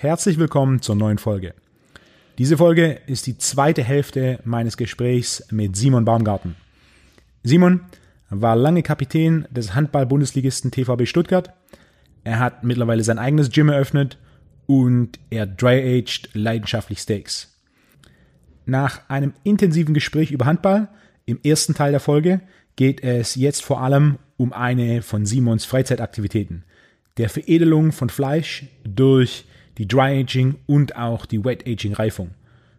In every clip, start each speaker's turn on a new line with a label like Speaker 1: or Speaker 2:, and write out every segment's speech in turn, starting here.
Speaker 1: herzlich willkommen zur neuen Folge. Diese Folge ist die zweite Hälfte meines Gesprächs mit Simon Baumgarten. Simon war lange Kapitän des Handball-Bundesligisten TVB Stuttgart. Er hat mittlerweile sein eigenes Gym eröffnet und er dry-aged leidenschaftlich Steaks. Nach einem intensiven Gespräch über Handball im ersten Teil der Folge geht es jetzt vor allem um eine von Simons Freizeitaktivitäten, der Veredelung von Fleisch durch die Dry Aging und auch die Wet Aging Reifung,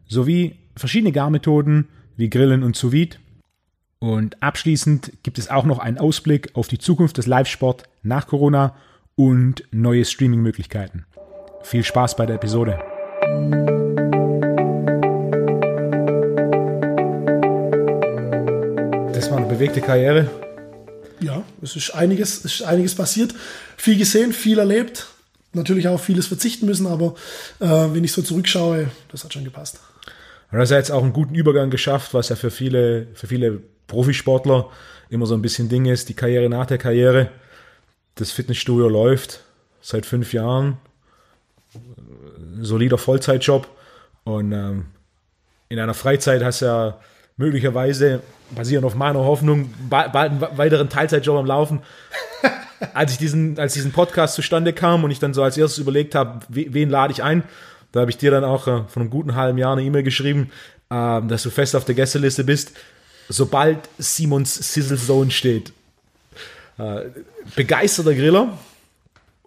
Speaker 1: sowie verschiedene Garmethoden wie Grillen und Sous Vide. Und abschließend gibt es auch noch einen Ausblick auf die Zukunft des Live-Sport nach Corona und neue Streaming-Möglichkeiten. Viel Spaß bei der Episode. Das war eine bewegte Karriere.
Speaker 2: Ja, es ist einiges, es ist einiges passiert. Viel gesehen, viel erlebt. Natürlich auch vieles verzichten müssen, aber äh, wenn ich so zurückschaue, das hat schon gepasst.
Speaker 1: Jetzt auch einen guten Übergang geschafft, was ja für viele, für viele Profisportler immer so ein bisschen Ding ist, die Karriere nach der Karriere. Das Fitnessstudio läuft seit fünf Jahren. Solider Vollzeitjob. Und ähm, in einer Freizeit hast du ja möglicherweise, basierend auf meiner Hoffnung, bald einen weiteren Teilzeitjob am Laufen. als ich diesen, als diesen Podcast zustande kam und ich dann so als erstes überlegt habe, wen lade ich ein, da habe ich dir dann auch äh, von einem guten halben Jahr eine E-Mail geschrieben, äh, dass du fest auf der Gästeliste bist, sobald Simons Sizzle Zone steht. Äh, begeisterter Griller.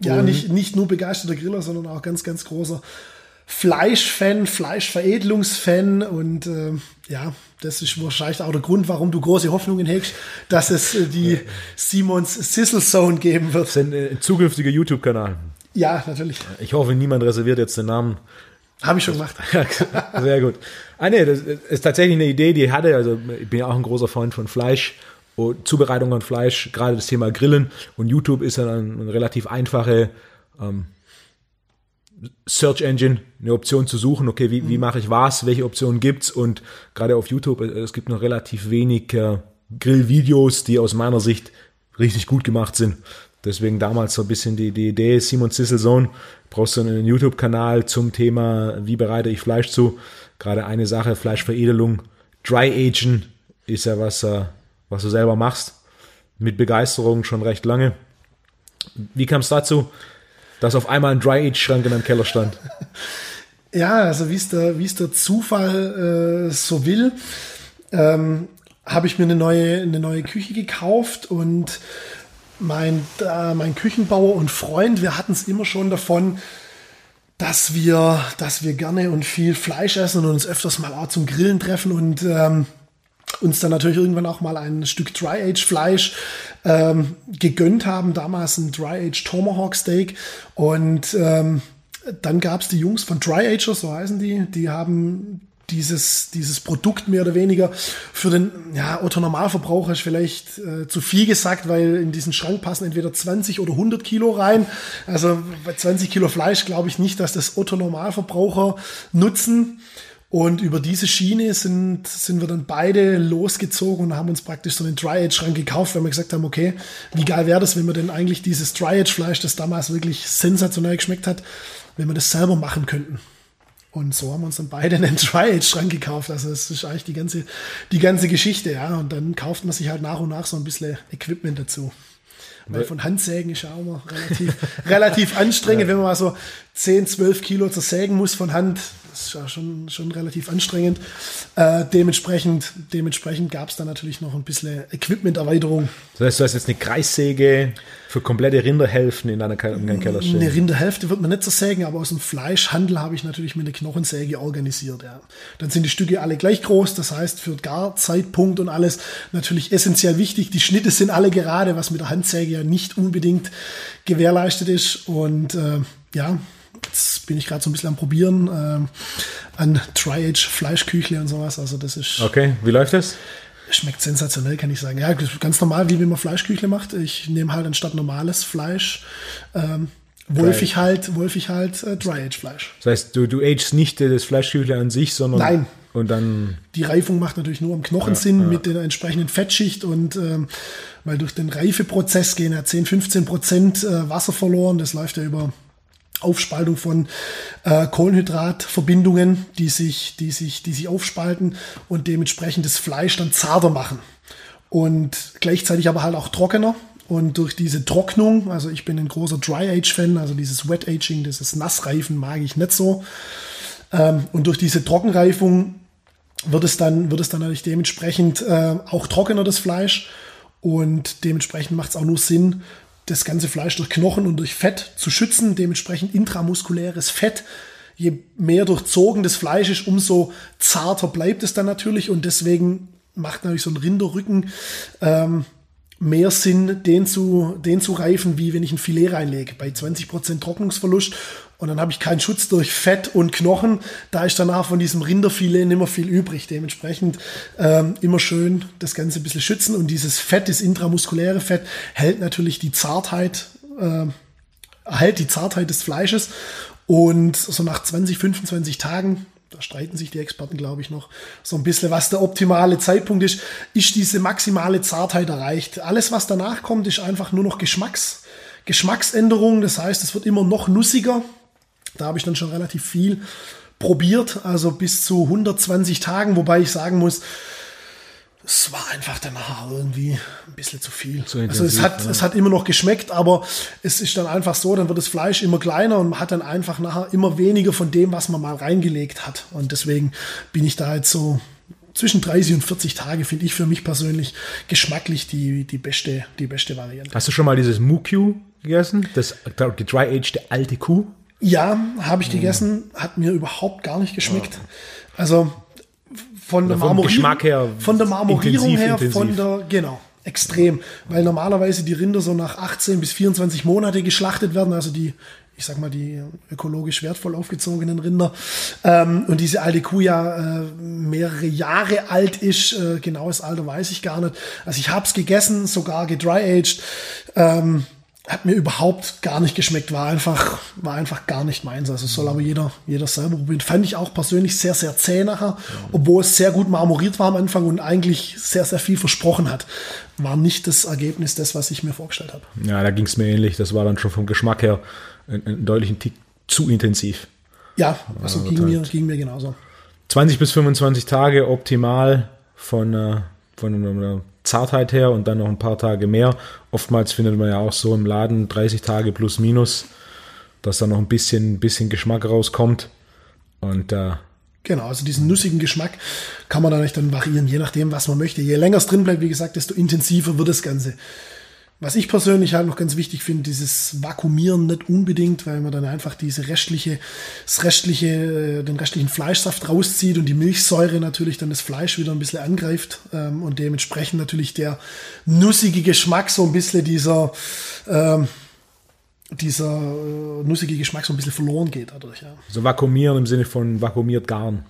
Speaker 2: Ja, nicht, nicht nur begeisterter Griller, sondern auch ganz, ganz großer Fleischfan, Fleischveredelungsfan und äh, ja, das ist wahrscheinlich auch der Grund, warum du große Hoffnungen hegst, dass es äh, die Simons Sizzle Zone geben wird. Das
Speaker 1: ist ein, äh, zukünftiger YouTube-Kanal.
Speaker 2: Ja, natürlich.
Speaker 1: Ich hoffe, niemand reserviert jetzt den Namen.
Speaker 2: Habe ich schon gemacht.
Speaker 1: Sehr gut. Ah, nee, das ist tatsächlich eine Idee, die ich hatte. Also, ich bin ja auch ein großer Freund von Fleisch. Und Zubereitung von Fleisch, gerade das Thema Grillen. Und YouTube ist dann eine relativ einfache ähm, Search Engine, eine Option zu suchen, okay, wie, wie mhm. mache ich was, welche Optionen gibt's und gerade auf YouTube, äh, es gibt noch relativ wenig äh, Grillvideos, die aus meiner Sicht richtig gut gemacht sind. Deswegen damals so ein bisschen die, die Idee, Simon Zisselsohn, brauchst du einen YouTube-Kanal zum Thema, wie bereite ich Fleisch zu. Gerade eine Sache, Fleischveredelung, Dry Agen ist ja was, äh, was du selber machst. Mit Begeisterung schon recht lange. Wie kam es dazu? Dass auf einmal ein Dry-Age-Schrank in deinem Keller stand.
Speaker 2: Ja, also wie es der, es der Zufall äh, so will, ähm, habe ich mir eine neue, eine neue Küche gekauft und mein, äh, mein Küchenbauer und Freund, wir hatten es immer schon davon, dass wir, dass wir gerne und viel Fleisch essen und uns öfters mal auch zum Grillen treffen und ähm, uns dann natürlich irgendwann auch mal ein Stück Dry-Age-Fleisch ähm, gegönnt haben, damals ein Dry-Age Tomahawk Steak. Und ähm, dann gab es die Jungs von Dry Ager, so heißen die, die haben dieses, dieses Produkt mehr oder weniger für den ja, Otto Normalverbraucher ist vielleicht äh, zu viel gesagt, weil in diesen Schrank passen entweder 20 oder 100 Kilo rein. Also bei 20 Kilo Fleisch glaube ich nicht, dass das Otto Normalverbraucher nutzen. Und über diese Schiene sind, sind wir dann beide losgezogen und haben uns praktisch so einen Dry-Age-Schrank gekauft, weil wir gesagt haben, okay, wie geil wäre das, wenn wir denn eigentlich dieses Dry-Age-Fleisch, das damals wirklich sensationell geschmeckt hat, wenn wir das selber machen könnten. Und so haben wir uns dann beide einen Dry-Age-Schrank gekauft. Also das ist eigentlich die ganze, die ganze Geschichte, ja. Und dann kauft man sich halt nach und nach so ein bisschen Equipment dazu. Weil von Handsägen ist ja auch immer relativ, relativ anstrengend, ja. wenn man mal so 10, 12 Kilo zersägen muss von Hand. Das ist ja schon, schon relativ anstrengend. Äh, dementsprechend dementsprechend gab es da natürlich noch ein bisschen Equipment-Erweiterung.
Speaker 1: Das heißt, du hast jetzt eine Kreissäge für komplette Rinderhälften in deinem Keller stehen?
Speaker 2: Eine Rinderhälfte wird man nicht zersägen, aber aus dem Fleischhandel habe ich natürlich mit einer Knochensäge organisiert. Ja. Dann sind die Stücke alle gleich groß, das heißt für Garzeitpunkt und alles natürlich essentiell wichtig. Die Schnitte sind alle gerade, was mit der Handsäge ja nicht unbedingt gewährleistet ist. Und äh, ja, Jetzt bin ich gerade so ein bisschen am Probieren äh, an Tri-Age Fleischküchle und sowas. Also das ist.
Speaker 1: Okay, wie läuft das?
Speaker 2: Schmeckt sensationell, kann ich sagen. Ja, ganz normal, wie wenn man Fleischküchle macht. Ich nehme halt anstatt normales Fleisch ähm, wolfig halt, wolfig halt äh, Dry-Age-Fleisch.
Speaker 1: Das heißt, du, du agest nicht das Fleischküchle an sich, sondern.
Speaker 2: Nein.
Speaker 1: Und dann.
Speaker 2: Die Reifung macht natürlich nur am Knochen ja, Sinn ja. mit der entsprechenden Fettschicht und ähm, weil durch den Reifeprozess gehen ja 10, 15 Prozent äh, Wasser verloren. Das läuft ja über Aufspaltung von äh, Kohlenhydratverbindungen, die sich, die sich, die sich aufspalten und dementsprechend das Fleisch dann zarter machen. Und gleichzeitig aber halt auch trockener. Und durch diese Trocknung, also ich bin ein großer Dry Age Fan, also dieses Wet Aging, dieses Nassreifen mag ich nicht so. Ähm, und durch diese Trockenreifung wird es dann, wird es dann natürlich dementsprechend äh, auch trockener, das Fleisch. Und dementsprechend macht es auch nur Sinn, das ganze Fleisch durch Knochen und durch Fett zu schützen. Dementsprechend intramuskuläres Fett. Je mehr durchzogen das Fleisch ist, umso zarter bleibt es dann natürlich. Und deswegen macht natürlich so ein Rinderrücken ähm, mehr Sinn, den zu, den zu reifen, wie wenn ich ein Filet reinlege. Bei 20% Trocknungsverlust und dann habe ich keinen Schutz durch Fett und Knochen. Da ist danach von diesem Rinderfilet nicht mehr viel übrig. Dementsprechend ähm, immer schön das Ganze ein bisschen schützen. Und dieses Fett, das intramuskuläre Fett, hält natürlich die Zartheit, äh, hält die Zartheit des Fleisches. Und so nach 20, 25 Tagen da streiten sich die Experten, glaube ich, noch so ein bisschen, was der optimale Zeitpunkt ist, ist diese maximale Zartheit erreicht. Alles, was danach kommt, ist einfach nur noch Geschmacks, Geschmacksänderung. Das heißt, es wird immer noch nussiger. Da habe ich dann schon relativ viel probiert, also bis zu 120 Tagen, wobei ich sagen muss, es war einfach danach irgendwie ein bisschen zu viel. Zu also es hat, ja. es hat immer noch geschmeckt, aber es ist dann einfach so, dann wird das Fleisch immer kleiner und man hat dann einfach nachher immer weniger von dem, was man mal reingelegt hat. Und deswegen bin ich da jetzt so zwischen 30 und 40 Tage finde ich für mich persönlich geschmacklich die, die, beste, die beste Variante.
Speaker 1: Hast du schon mal dieses Mukyu gegessen? Das gedry-aged alte Kuh?
Speaker 2: Ja, habe ich gegessen, hat mir überhaupt gar nicht geschmeckt. Also von der
Speaker 1: Marmorierung her,
Speaker 2: von der Marmorierung intensiv, her, intensiv. von der genau extrem, weil normalerweise die Rinder so nach 18 bis 24 Monate geschlachtet werden, also die ich sag mal, die ökologisch wertvoll aufgezogenen Rinder. Ähm, und diese alte Kuh ja äh, mehrere Jahre alt ist, äh, genaues Alter weiß ich gar nicht. Also ich habe es gegessen, sogar gedry-aged. Ähm, hat mir überhaupt gar nicht geschmeckt, war einfach, war einfach gar nicht meins. Also soll aber jeder, jeder selber probieren. Fand ich auch persönlich sehr, sehr zäh nachher, obwohl es sehr gut marmoriert war am Anfang und eigentlich sehr, sehr viel versprochen hat. War nicht das Ergebnis des, was ich mir vorgestellt habe.
Speaker 1: Ja, da ging es mir ähnlich. Das war dann schon vom Geschmack her ein, ein deutlichen Tick zu intensiv.
Speaker 2: Ja, also ging, halt mir, ging mir genauso.
Speaker 1: 20 bis 25 Tage optimal von, äh, von einer Zartheit her und dann noch ein paar Tage mehr. Oftmals findet man ja auch so im Laden 30 Tage plus minus, dass da noch ein bisschen, bisschen Geschmack rauskommt. Und äh,
Speaker 2: Genau, also diesen nussigen Geschmack kann man dann dann variieren, je nachdem, was man möchte. Je länger es drin bleibt, wie gesagt, desto intensiver wird das Ganze. Was ich persönlich halt noch ganz wichtig finde, dieses Vakuumieren nicht unbedingt, weil man dann einfach diese restliche, das restliche, äh, den restlichen Fleischsaft rauszieht und die Milchsäure natürlich dann das Fleisch wieder ein bisschen angreift ähm, und dementsprechend natürlich der nussige Geschmack so ein bisschen dieser, ähm, dieser äh, nussige Geschmack so ein bisschen verloren geht dadurch. Ja.
Speaker 1: So vakuumieren im Sinne von vakuumiert garen.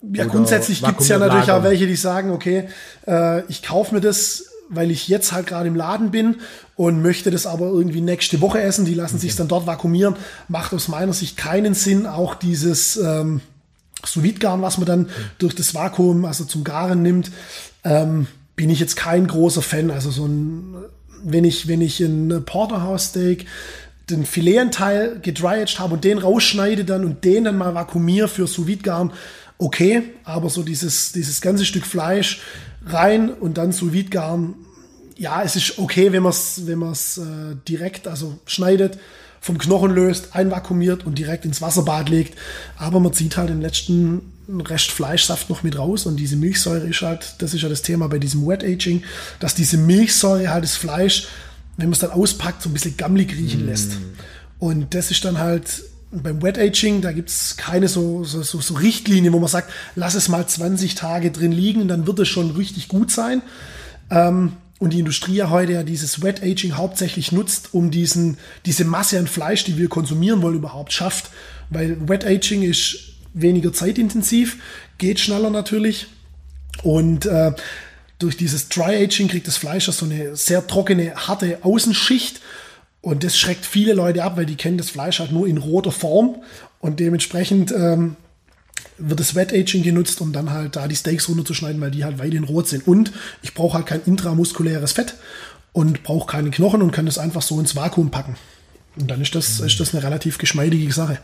Speaker 2: Ja, Oder grundsätzlich gibt es ja natürlich auch welche, die sagen, okay, äh, ich kaufe mir das weil ich jetzt halt gerade im Laden bin und möchte das aber irgendwie nächste Woche essen. Die lassen okay. sich dann dort vakuumieren. Macht aus meiner Sicht keinen Sinn. Auch dieses ähm, sous garn was man dann okay. durch das Vakuum, also zum Garen nimmt, ähm, bin ich jetzt kein großer Fan. Also so ein, wenn ich, wenn ich ein Porterhouse-Steak den Filetenteil gedryaged habe und den rausschneide dann und den dann mal vakuumiere für sous garn okay, aber so dieses, dieses ganze Stück Fleisch rein und dann sous garen. Ja, es ist okay, wenn man es wenn man's, äh, direkt, also schneidet, vom Knochen löst, einvakuumiert und direkt ins Wasserbad legt. Aber man zieht halt den letzten Rest Fleischsaft noch mit raus und diese Milchsäure ist halt, das ist ja das Thema bei diesem Wet Aging, dass diese Milchsäure halt das Fleisch, wenn man es dann auspackt, so ein bisschen gammelig riechen lässt. Mm. Und das ist dann halt beim Wet Aging, da gibt es keine so, so, so, so Richtlinie, wo man sagt, lass es mal 20 Tage drin liegen, dann wird es schon richtig gut sein. Ähm, und die Industrie ja heute ja dieses Wet Aging hauptsächlich nutzt, um diesen, diese Masse an Fleisch, die wir konsumieren wollen, überhaupt schafft. Weil Wet Aging ist weniger zeitintensiv, geht schneller natürlich. Und äh, durch dieses Dry Aging kriegt das Fleisch ja so eine sehr trockene, harte Außenschicht und das schreckt viele Leute ab, weil die kennen das Fleisch halt nur in roter Form und dementsprechend ähm, wird das Wet Aging genutzt, um dann halt da die Steaks runterzuschneiden, weil die halt weiterhin rot sind. Und ich brauche halt kein intramuskuläres Fett und brauche keine Knochen und kann das einfach so ins Vakuum packen. Und dann ist das, ist das eine relativ geschmeidige Sache.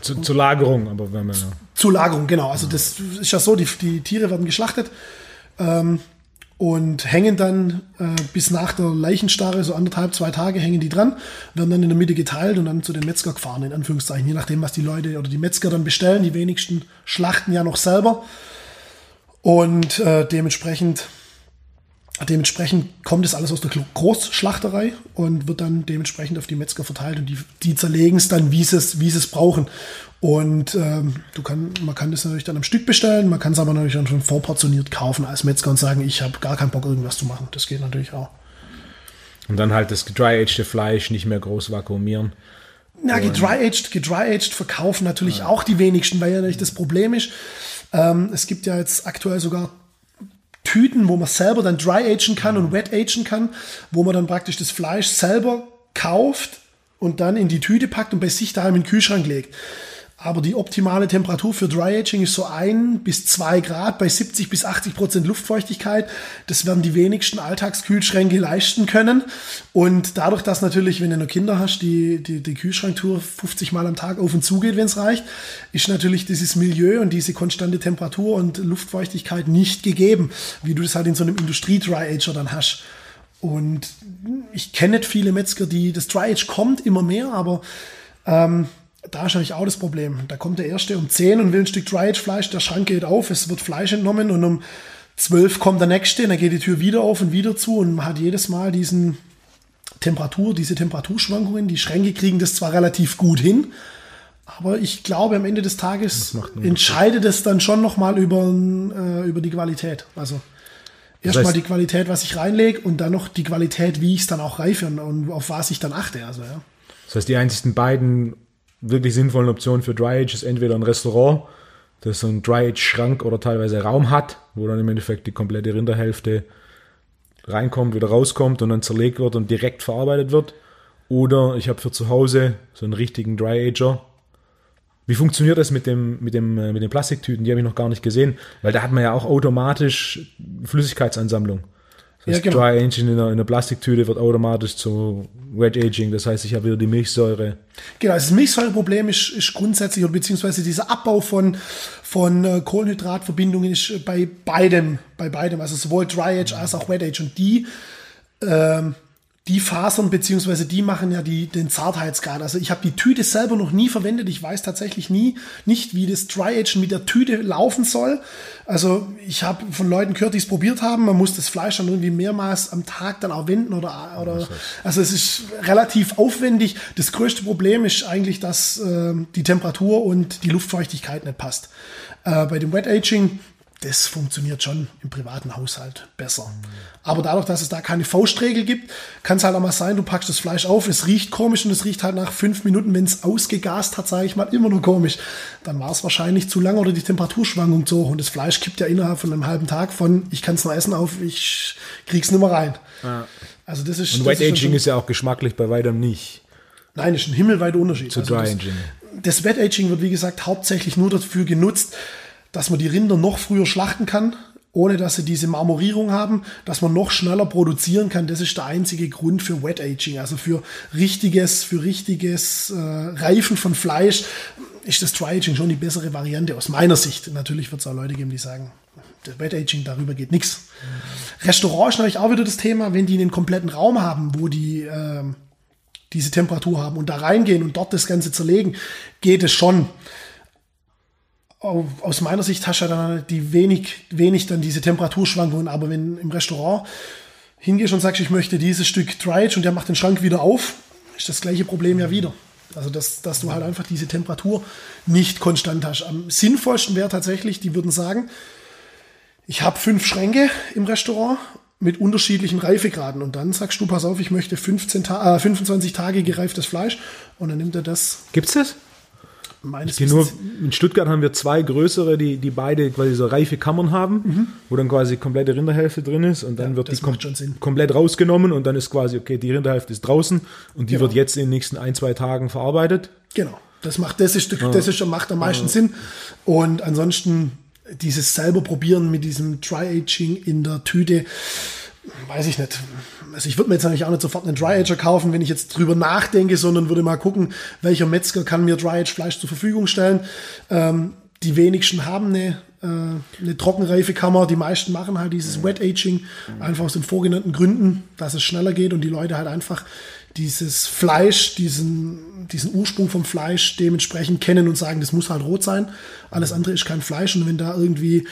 Speaker 1: Zu, zur Lagerung, aber wenn man.
Speaker 2: Zur Lagerung, genau. Also das ist ja so, die, die Tiere werden geschlachtet ähm, und hängen dann äh, bis nach der Leichenstarre, so anderthalb, zwei Tage hängen die dran, werden dann in der Mitte geteilt und dann zu den Metzger gefahren, in Anführungszeichen, je nachdem, was die Leute oder die Metzger dann bestellen. Die wenigsten schlachten ja noch selber. Und äh, dementsprechend Dementsprechend kommt es alles aus der Großschlachterei und wird dann dementsprechend auf die Metzger verteilt und die, die zerlegen es dann, wie sie es, wie sie es brauchen. Und ähm, du kann, man kann das natürlich dann am Stück bestellen, man kann es aber natürlich dann schon vorportioniert kaufen als Metzger und sagen, ich habe gar keinen Bock, irgendwas zu machen. Das geht natürlich auch.
Speaker 1: Und dann halt das dry-aged Fleisch nicht mehr groß vakuumieren.
Speaker 2: Ja, gedry-aged, gedry-aged verkaufen natürlich ja. auch die wenigsten, weil ja natürlich das Problem ist, ähm, es gibt ja jetzt aktuell sogar Tüten, wo man selber dann dry agen kann und wet agen kann, wo man dann praktisch das Fleisch selber kauft und dann in die Tüte packt und bei sich daheim in den Kühlschrank legt. Aber die optimale Temperatur für Dry Aging ist so ein bis zwei Grad bei 70 bis 80 Prozent Luftfeuchtigkeit. Das werden die wenigsten Alltagskühlschränke leisten können. Und dadurch, dass natürlich, wenn du noch Kinder hast, die, die, die Kühlschranktour 50 Mal am Tag auf und zu geht, wenn es reicht, ist natürlich dieses Milieu und diese konstante Temperatur und Luftfeuchtigkeit nicht gegeben, wie du das halt in so einem Industrie-Dry Ager dann hast. Und ich kenne nicht viele Metzger, die das Dry Age kommt immer mehr, aber ähm, da ist natürlich auch das Problem. Da kommt der Erste um 10 und will ein Stück Dry-Aged-Fleisch, der Schrank geht auf, es wird Fleisch entnommen und um 12 kommt der Nächste, dann geht die Tür wieder auf und wieder zu und man hat jedes Mal diesen Temperatur, diese Temperaturschwankungen. Die Schränke kriegen das zwar relativ gut hin, aber ich glaube, am Ende des Tages entscheidet es dann schon nochmal über, äh, über die Qualität. Also erstmal die Qualität, was ich reinlege und dann noch die Qualität, wie ich es dann auch reife und, und, auf was ich dann achte. Also, ja.
Speaker 1: Das heißt, die einzigen beiden wirklich sinnvollen Optionen für Dry Age ist entweder ein Restaurant, das so einen Dry Age Schrank oder teilweise Raum hat, wo dann im Endeffekt die komplette Rinderhälfte reinkommt, wieder rauskommt und dann zerlegt wird und direkt verarbeitet wird. Oder ich habe für zu Hause so einen richtigen Dry Ager. Wie funktioniert das mit dem, mit dem, äh, mit den Plastiktüten? Die habe ich noch gar nicht gesehen, weil da hat man ja auch automatisch Flüssigkeitsansammlung. Das ja, genau. Dry Aging in einer, in einer, Plastiktüte wird automatisch zu Wet Aging. Das heißt, ich habe wieder die Milchsäure.
Speaker 2: Genau, das Milchsäureproblem ist, ist grundsätzlich, oder beziehungsweise dieser Abbau von, von äh, Kohlenhydratverbindungen ist bei beidem, bei beidem, also sowohl Dry Age als auch Wet Age. Und die ähm, die Fasern beziehungsweise die machen ja die, den Zartheitsgrad. Also ich habe die Tüte selber noch nie verwendet. Ich weiß tatsächlich nie nicht, wie das Dry Agen mit der Tüte laufen soll. Also ich habe von Leuten gehört, die es probiert haben. Man muss das Fleisch dann irgendwie mehrmals am Tag dann auch wenden oder oder also es ist relativ aufwendig. Das größte Problem ist eigentlich, dass äh, die Temperatur und die Luftfeuchtigkeit nicht passt. Äh, bei dem Wet Aging das funktioniert schon im privaten Haushalt besser. Aber dadurch, dass es da keine Faustregel gibt, kann es halt auch mal sein, du packst das Fleisch auf, es riecht komisch und es riecht halt nach fünf Minuten, wenn es ausgegast hat, sage ich mal, immer nur komisch. Dann war es wahrscheinlich zu lang oder die Temperaturschwankung zu hoch und das Fleisch kippt ja innerhalb von einem halben Tag von, ich kann es noch essen, auf, ich krieg's nicht mehr rein. Ja.
Speaker 1: Also das ist. Und White Aging ist ja auch geschmacklich bei weitem nicht.
Speaker 2: Nein, ist ein himmelweiter Unterschied.
Speaker 1: Zu
Speaker 2: also
Speaker 1: Dry Aging.
Speaker 2: Das, das Wet Aging wird, wie gesagt, hauptsächlich nur dafür genutzt, dass man die Rinder noch früher schlachten kann, ohne dass sie diese Marmorierung haben, dass man noch schneller produzieren kann. Das ist der einzige Grund für Wet Aging, also für richtiges, für richtiges äh, Reifen von Fleisch ist das Dry Aging schon die bessere Variante aus meiner Sicht. Natürlich wird es auch Leute geben, die sagen, das Wet Aging darüber geht nichts. Mhm. Restaurant ist natürlich auch wieder das Thema, wenn die einen kompletten Raum haben, wo die äh, diese Temperatur haben und da reingehen und dort das Ganze zerlegen, geht es schon aus meiner Sicht hast du dann die wenig, wenig dann diese Temperaturschwankungen, aber wenn im Restaurant hingehst und sagst, ich möchte dieses Stück Dry und der macht den Schrank wieder auf, ist das gleiche Problem ja wieder. Also, dass, dass du halt einfach diese Temperatur nicht konstant hast. Am sinnvollsten wäre tatsächlich, die würden sagen, ich habe fünf Schränke im Restaurant mit unterschiedlichen Reifegraden. Und dann sagst du, pass auf, ich möchte 15 Ta äh, 25 Tage gereiftes Fleisch. Und dann nimmt er das.
Speaker 1: Gibt's das? Meines nur, in Stuttgart haben wir zwei größere, die, die beide quasi so reife Kammern haben, mhm. wo dann quasi komplette Rinderhälfte drin ist und dann ja, wird die kom komplett rausgenommen und dann ist quasi, okay, die Rinderhälfte ist draußen und die genau. wird jetzt in den nächsten ein, zwei Tagen verarbeitet.
Speaker 2: Genau. Das macht, das ist, das ist, macht am meisten ja. Sinn. Und ansonsten dieses selber probieren mit diesem Dry Aging in der Tüte weiß ich nicht. Also ich würde mir jetzt natürlich auch nicht sofort einen Dry Ager kaufen, wenn ich jetzt drüber nachdenke, sondern würde mal gucken, welcher Metzger kann mir Dry Age Fleisch zur Verfügung stellen. Ähm, die wenigsten haben eine, äh, eine Trockenreifekammer. Die meisten machen halt dieses Wet Aging, einfach aus den vorgenannten Gründen, dass es schneller geht und die Leute halt einfach dieses Fleisch, diesen, diesen Ursprung vom Fleisch dementsprechend kennen und sagen, das muss halt rot sein. Alles andere ist kein Fleisch. Und wenn da irgendwie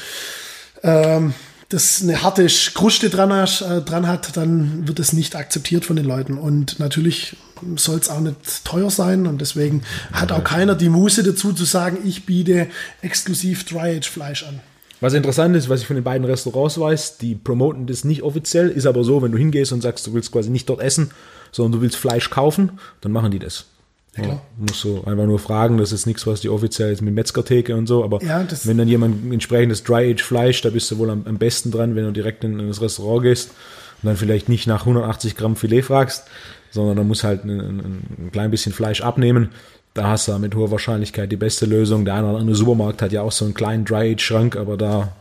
Speaker 2: ähm, das eine harte Kruste dran, äh, dran hat, dann wird es nicht akzeptiert von den Leuten. Und natürlich soll es auch nicht teuer sein. Und deswegen hat auch keiner die Muße dazu zu sagen, ich biete exklusiv Dry-Age-Fleisch an.
Speaker 1: Was interessant ist, was ich von den beiden Restaurants weiß, die promoten das nicht offiziell, ist aber so, wenn du hingehst und sagst, du willst quasi nicht dort essen, sondern du willst Fleisch kaufen, dann machen die das. Ja, ja, musst so einfach nur fragen, das ist nichts, was die offiziell jetzt mit Metzgertheke und so, aber ja, wenn dann jemand entsprechendes Dry-Age-Fleisch, da bist du wohl am, am, besten dran, wenn du direkt in, in, das Restaurant gehst und dann vielleicht nicht nach 180 Gramm Filet fragst, sondern dann muss halt ein, ein, ein klein bisschen Fleisch abnehmen. Da hast du mit hoher Wahrscheinlichkeit die beste Lösung. Der eine oder andere Supermarkt hat ja auch so einen kleinen Dry-Age-Schrank, aber da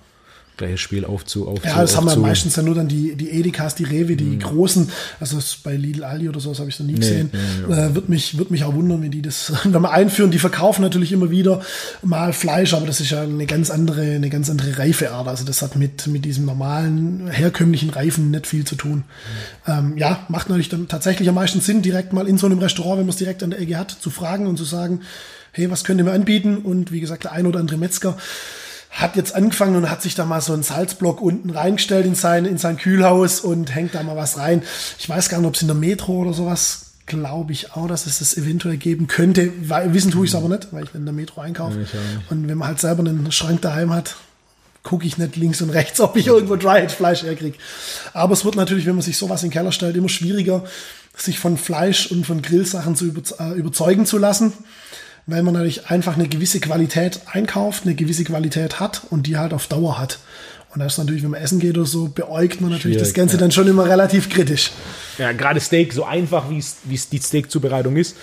Speaker 1: gleiches Spiel aufzu, aufzu
Speaker 2: Ja, das haben wir meistens ja nur dann die, die Edekas, die Rewe, die mhm. großen, also bei Lidl Aldi oder sowas habe ich noch nie nee, gesehen. Nee, äh, wird, mich, wird mich auch wundern, wenn die das, wenn wir einführen, die verkaufen natürlich immer wieder mal Fleisch, aber das ist ja eine ganz andere, eine ganz andere Reifeart. Also das hat mit, mit diesem normalen, herkömmlichen Reifen nicht viel zu tun. Mhm. Ähm, ja, macht natürlich dann tatsächlich am meisten Sinn, direkt mal in so einem Restaurant, wenn man es direkt an der Ecke hat, zu fragen und zu sagen, hey, was könnt ihr mir anbieten? Und wie gesagt, der ein oder andere Metzger hat jetzt angefangen und hat sich da mal so einen Salzblock unten reingestellt in sein, in sein Kühlhaus und hängt da mal was rein. Ich weiß gar nicht, ob es in der Metro oder sowas, glaube ich auch, dass es das eventuell geben könnte. Weil, wissen tue ich es aber nicht, weil ich in der Metro einkaufe. Ja, und wenn man halt selber einen Schrank daheim hat, gucke ich nicht links und rechts, ob ich irgendwo Dry-Fleisch herkriege. Aber es wird natürlich, wenn man sich sowas in den Keller stellt, immer schwieriger, sich von Fleisch und von Grillsachen zu äh, überzeugen zu lassen weil man natürlich einfach eine gewisse Qualität einkauft, eine gewisse Qualität hat und die halt auf Dauer hat. Und das ist natürlich, wenn man essen geht oder so, beäugt man natürlich Schwierig, das Ganze ja. dann schon immer relativ kritisch.
Speaker 1: Ja, gerade Steak, so einfach wie es die Steak-Zubereitung ist,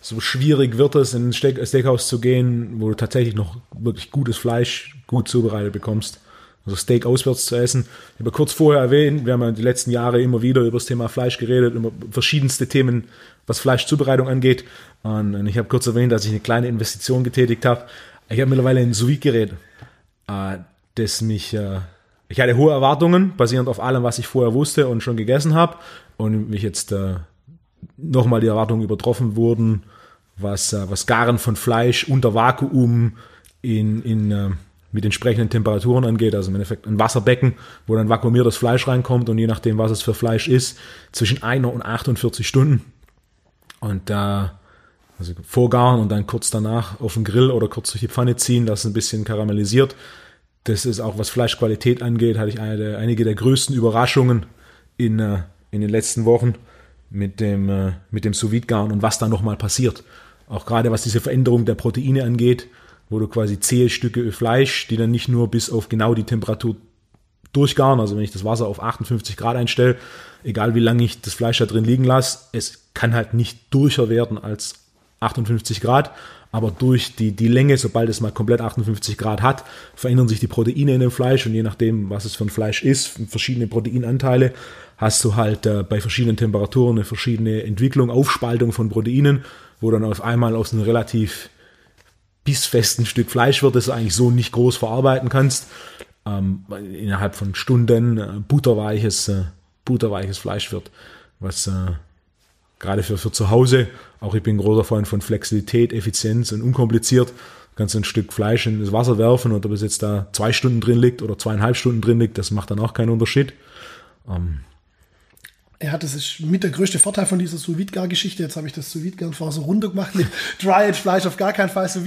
Speaker 1: so schwierig wird es, in ein Steakhouse zu gehen, wo du tatsächlich noch wirklich gutes Fleisch gut zubereitet bekommst. Also Steak auswärts zu essen. Ich habe kurz vorher erwähnt, wir haben ja die letzten Jahre immer wieder über das Thema Fleisch geredet, über verschiedenste Themen, was Fleischzubereitung angeht. Und ich habe kurz erwähnt, dass ich eine kleine Investition getätigt habe. Ich habe mittlerweile ein sous gerät äh, das mich, äh, ich hatte hohe Erwartungen, basierend auf allem, was ich vorher wusste und schon gegessen habe. Und mich jetzt äh, nochmal die Erwartungen übertroffen wurden, was, was Garen von Fleisch unter Vakuum in, in mit entsprechenden Temperaturen angeht, also im Endeffekt ein Wasserbecken, wo dann vakuumiertes Fleisch reinkommt und je nachdem, was es für Fleisch ist, zwischen einer und 48 Stunden. Und da, also vorgaren und dann kurz danach auf den Grill oder kurz durch die Pfanne ziehen, dass es ein bisschen karamellisiert. Das ist auch, was Fleischqualität angeht, hatte ich der, einige der größten Überraschungen in, äh, in den letzten Wochen mit dem, äh, mit dem sous garen und was da nochmal passiert. Auch gerade was diese Veränderung der Proteine angeht, wo du quasi zähe Stücke Fleisch, die dann nicht nur bis auf genau die Temperatur durchgaren, also wenn ich das Wasser auf 58 Grad einstelle, egal wie lange ich das Fleisch da drin liegen lasse, es kann halt nicht durcher werden als 58 Grad, aber durch die, die Länge, sobald es mal komplett 58 Grad hat, verändern sich die Proteine in dem Fleisch. Und je nachdem, was es für ein Fleisch ist, verschiedene Proteinanteile, hast du halt äh, bei verschiedenen Temperaturen eine verschiedene Entwicklung, Aufspaltung von Proteinen, wo dann auf einmal aus einem relativ bissfesten Stück Fleisch wird, das du eigentlich so nicht groß verarbeiten kannst. Ähm, innerhalb von Stunden äh, butterweiches, äh, butterweiches Fleisch wird, was äh, gerade für, für zu Hause, auch ich bin großer Freund von Flexibilität, Effizienz und unkompliziert, kannst du ein Stück Fleisch in das Wasser werfen und ob es jetzt da zwei Stunden drin liegt oder zweieinhalb Stunden drin liegt, das macht dann auch keinen Unterschied. Ähm,
Speaker 2: ja, das ist mit der größte Vorteil von dieser sous geschichte Jetzt habe ich das sous vorher so runter gemacht mit Dry-Age-Fleisch auf gar keinen Fall sous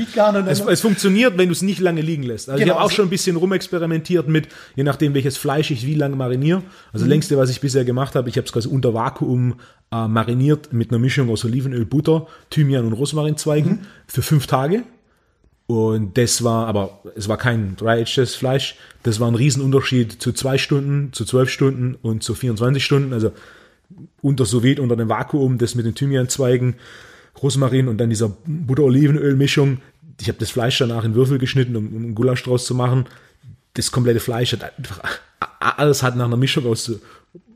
Speaker 1: Es, es, funktioniert, wenn du es nicht lange liegen lässt. Also genau, ich habe auch schon ein bisschen rumexperimentiert mit, je nachdem welches Fleisch ich wie lange mariniere. Also mhm. längste, was ich bisher gemacht habe, ich habe es quasi unter Vakuum äh, mariniert mit einer Mischung aus Olivenöl, Butter, Thymian und Rosmarinzweigen mhm. für fünf Tage. Und das war, aber es war kein Dry-Aged Fleisch. Das war ein Riesenunterschied zu zwei Stunden, zu zwölf Stunden und zu 24 Stunden. Also unter sous unter dem Vakuum, das mit den Thymianzweigen, Rosmarin und dann dieser Butter-Olivenöl-Mischung. Ich habe das Fleisch danach in Würfel geschnitten, um, um einen Gulasch draus zu machen. Das komplette Fleisch hat einfach, alles hat nach einer Mischung aus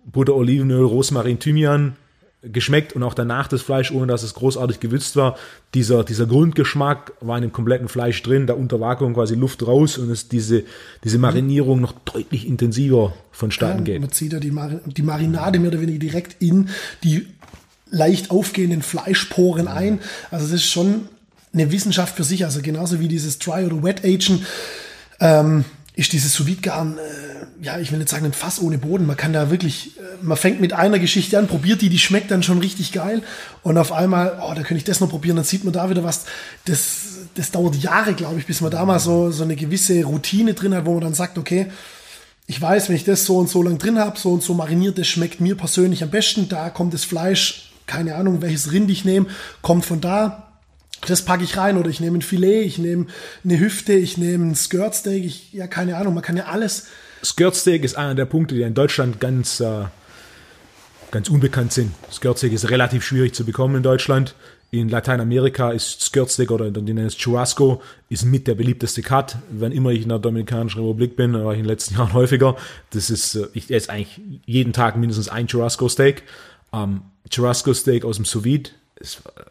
Speaker 1: Butter, Olivenöl, Rosmarin, Thymian geschmeckt und auch danach das Fleisch, ohne dass es großartig gewürzt war. Dieser, dieser Grundgeschmack war in dem kompletten Fleisch drin, da unter Vakuum quasi Luft raus und es diese, diese Marinierung noch deutlich intensiver vonstatten
Speaker 2: Ja,
Speaker 1: geht.
Speaker 2: man zieht ja die, Mar die Marinade mehr oder weniger direkt in die leicht aufgehenden Fleischporen ein. Also das ist schon eine Wissenschaft für sich. Also genauso wie dieses Dry oder Wet Agen ähm, ist dieses sous garen äh, ja, ich will nicht sagen ein Fass ohne Boden. Man kann da wirklich, äh, man fängt mit einer Geschichte an, probiert die, die schmeckt dann schon richtig geil und auf einmal, oh, da könnte ich das noch probieren, dann sieht man da wieder was. Das, das dauert Jahre, glaube ich, bis man da mal so, so eine gewisse Routine drin hat, wo man dann sagt, okay, ich weiß, wenn ich das so und so lang drin habe, so und so mariniert, das schmeckt mir persönlich am besten. Da kommt das Fleisch, keine Ahnung, welches Rind ich nehme, kommt von da. Das packe ich rein oder ich nehme ein Filet, ich nehme eine Hüfte, ich nehme ein Skirtsteak, ich, ja, keine Ahnung, man kann ja alles.
Speaker 1: Skirtsteak ist einer der Punkte, die in Deutschland ganz, äh, ganz unbekannt sind. Skirtsteak ist relativ schwierig zu bekommen in Deutschland. In Lateinamerika ist Skirtsteak oder die nennen es Churrasco, ist mit der beliebteste Cut. Wenn immer ich in der Dominikanischen Republik bin, war ich in den letzten Jahren häufiger. Das ist, äh, ich esse eigentlich jeden Tag mindestens ein Churrasco-Steak. Ähm, Churrasco-Steak aus dem Sous Vide ist äh,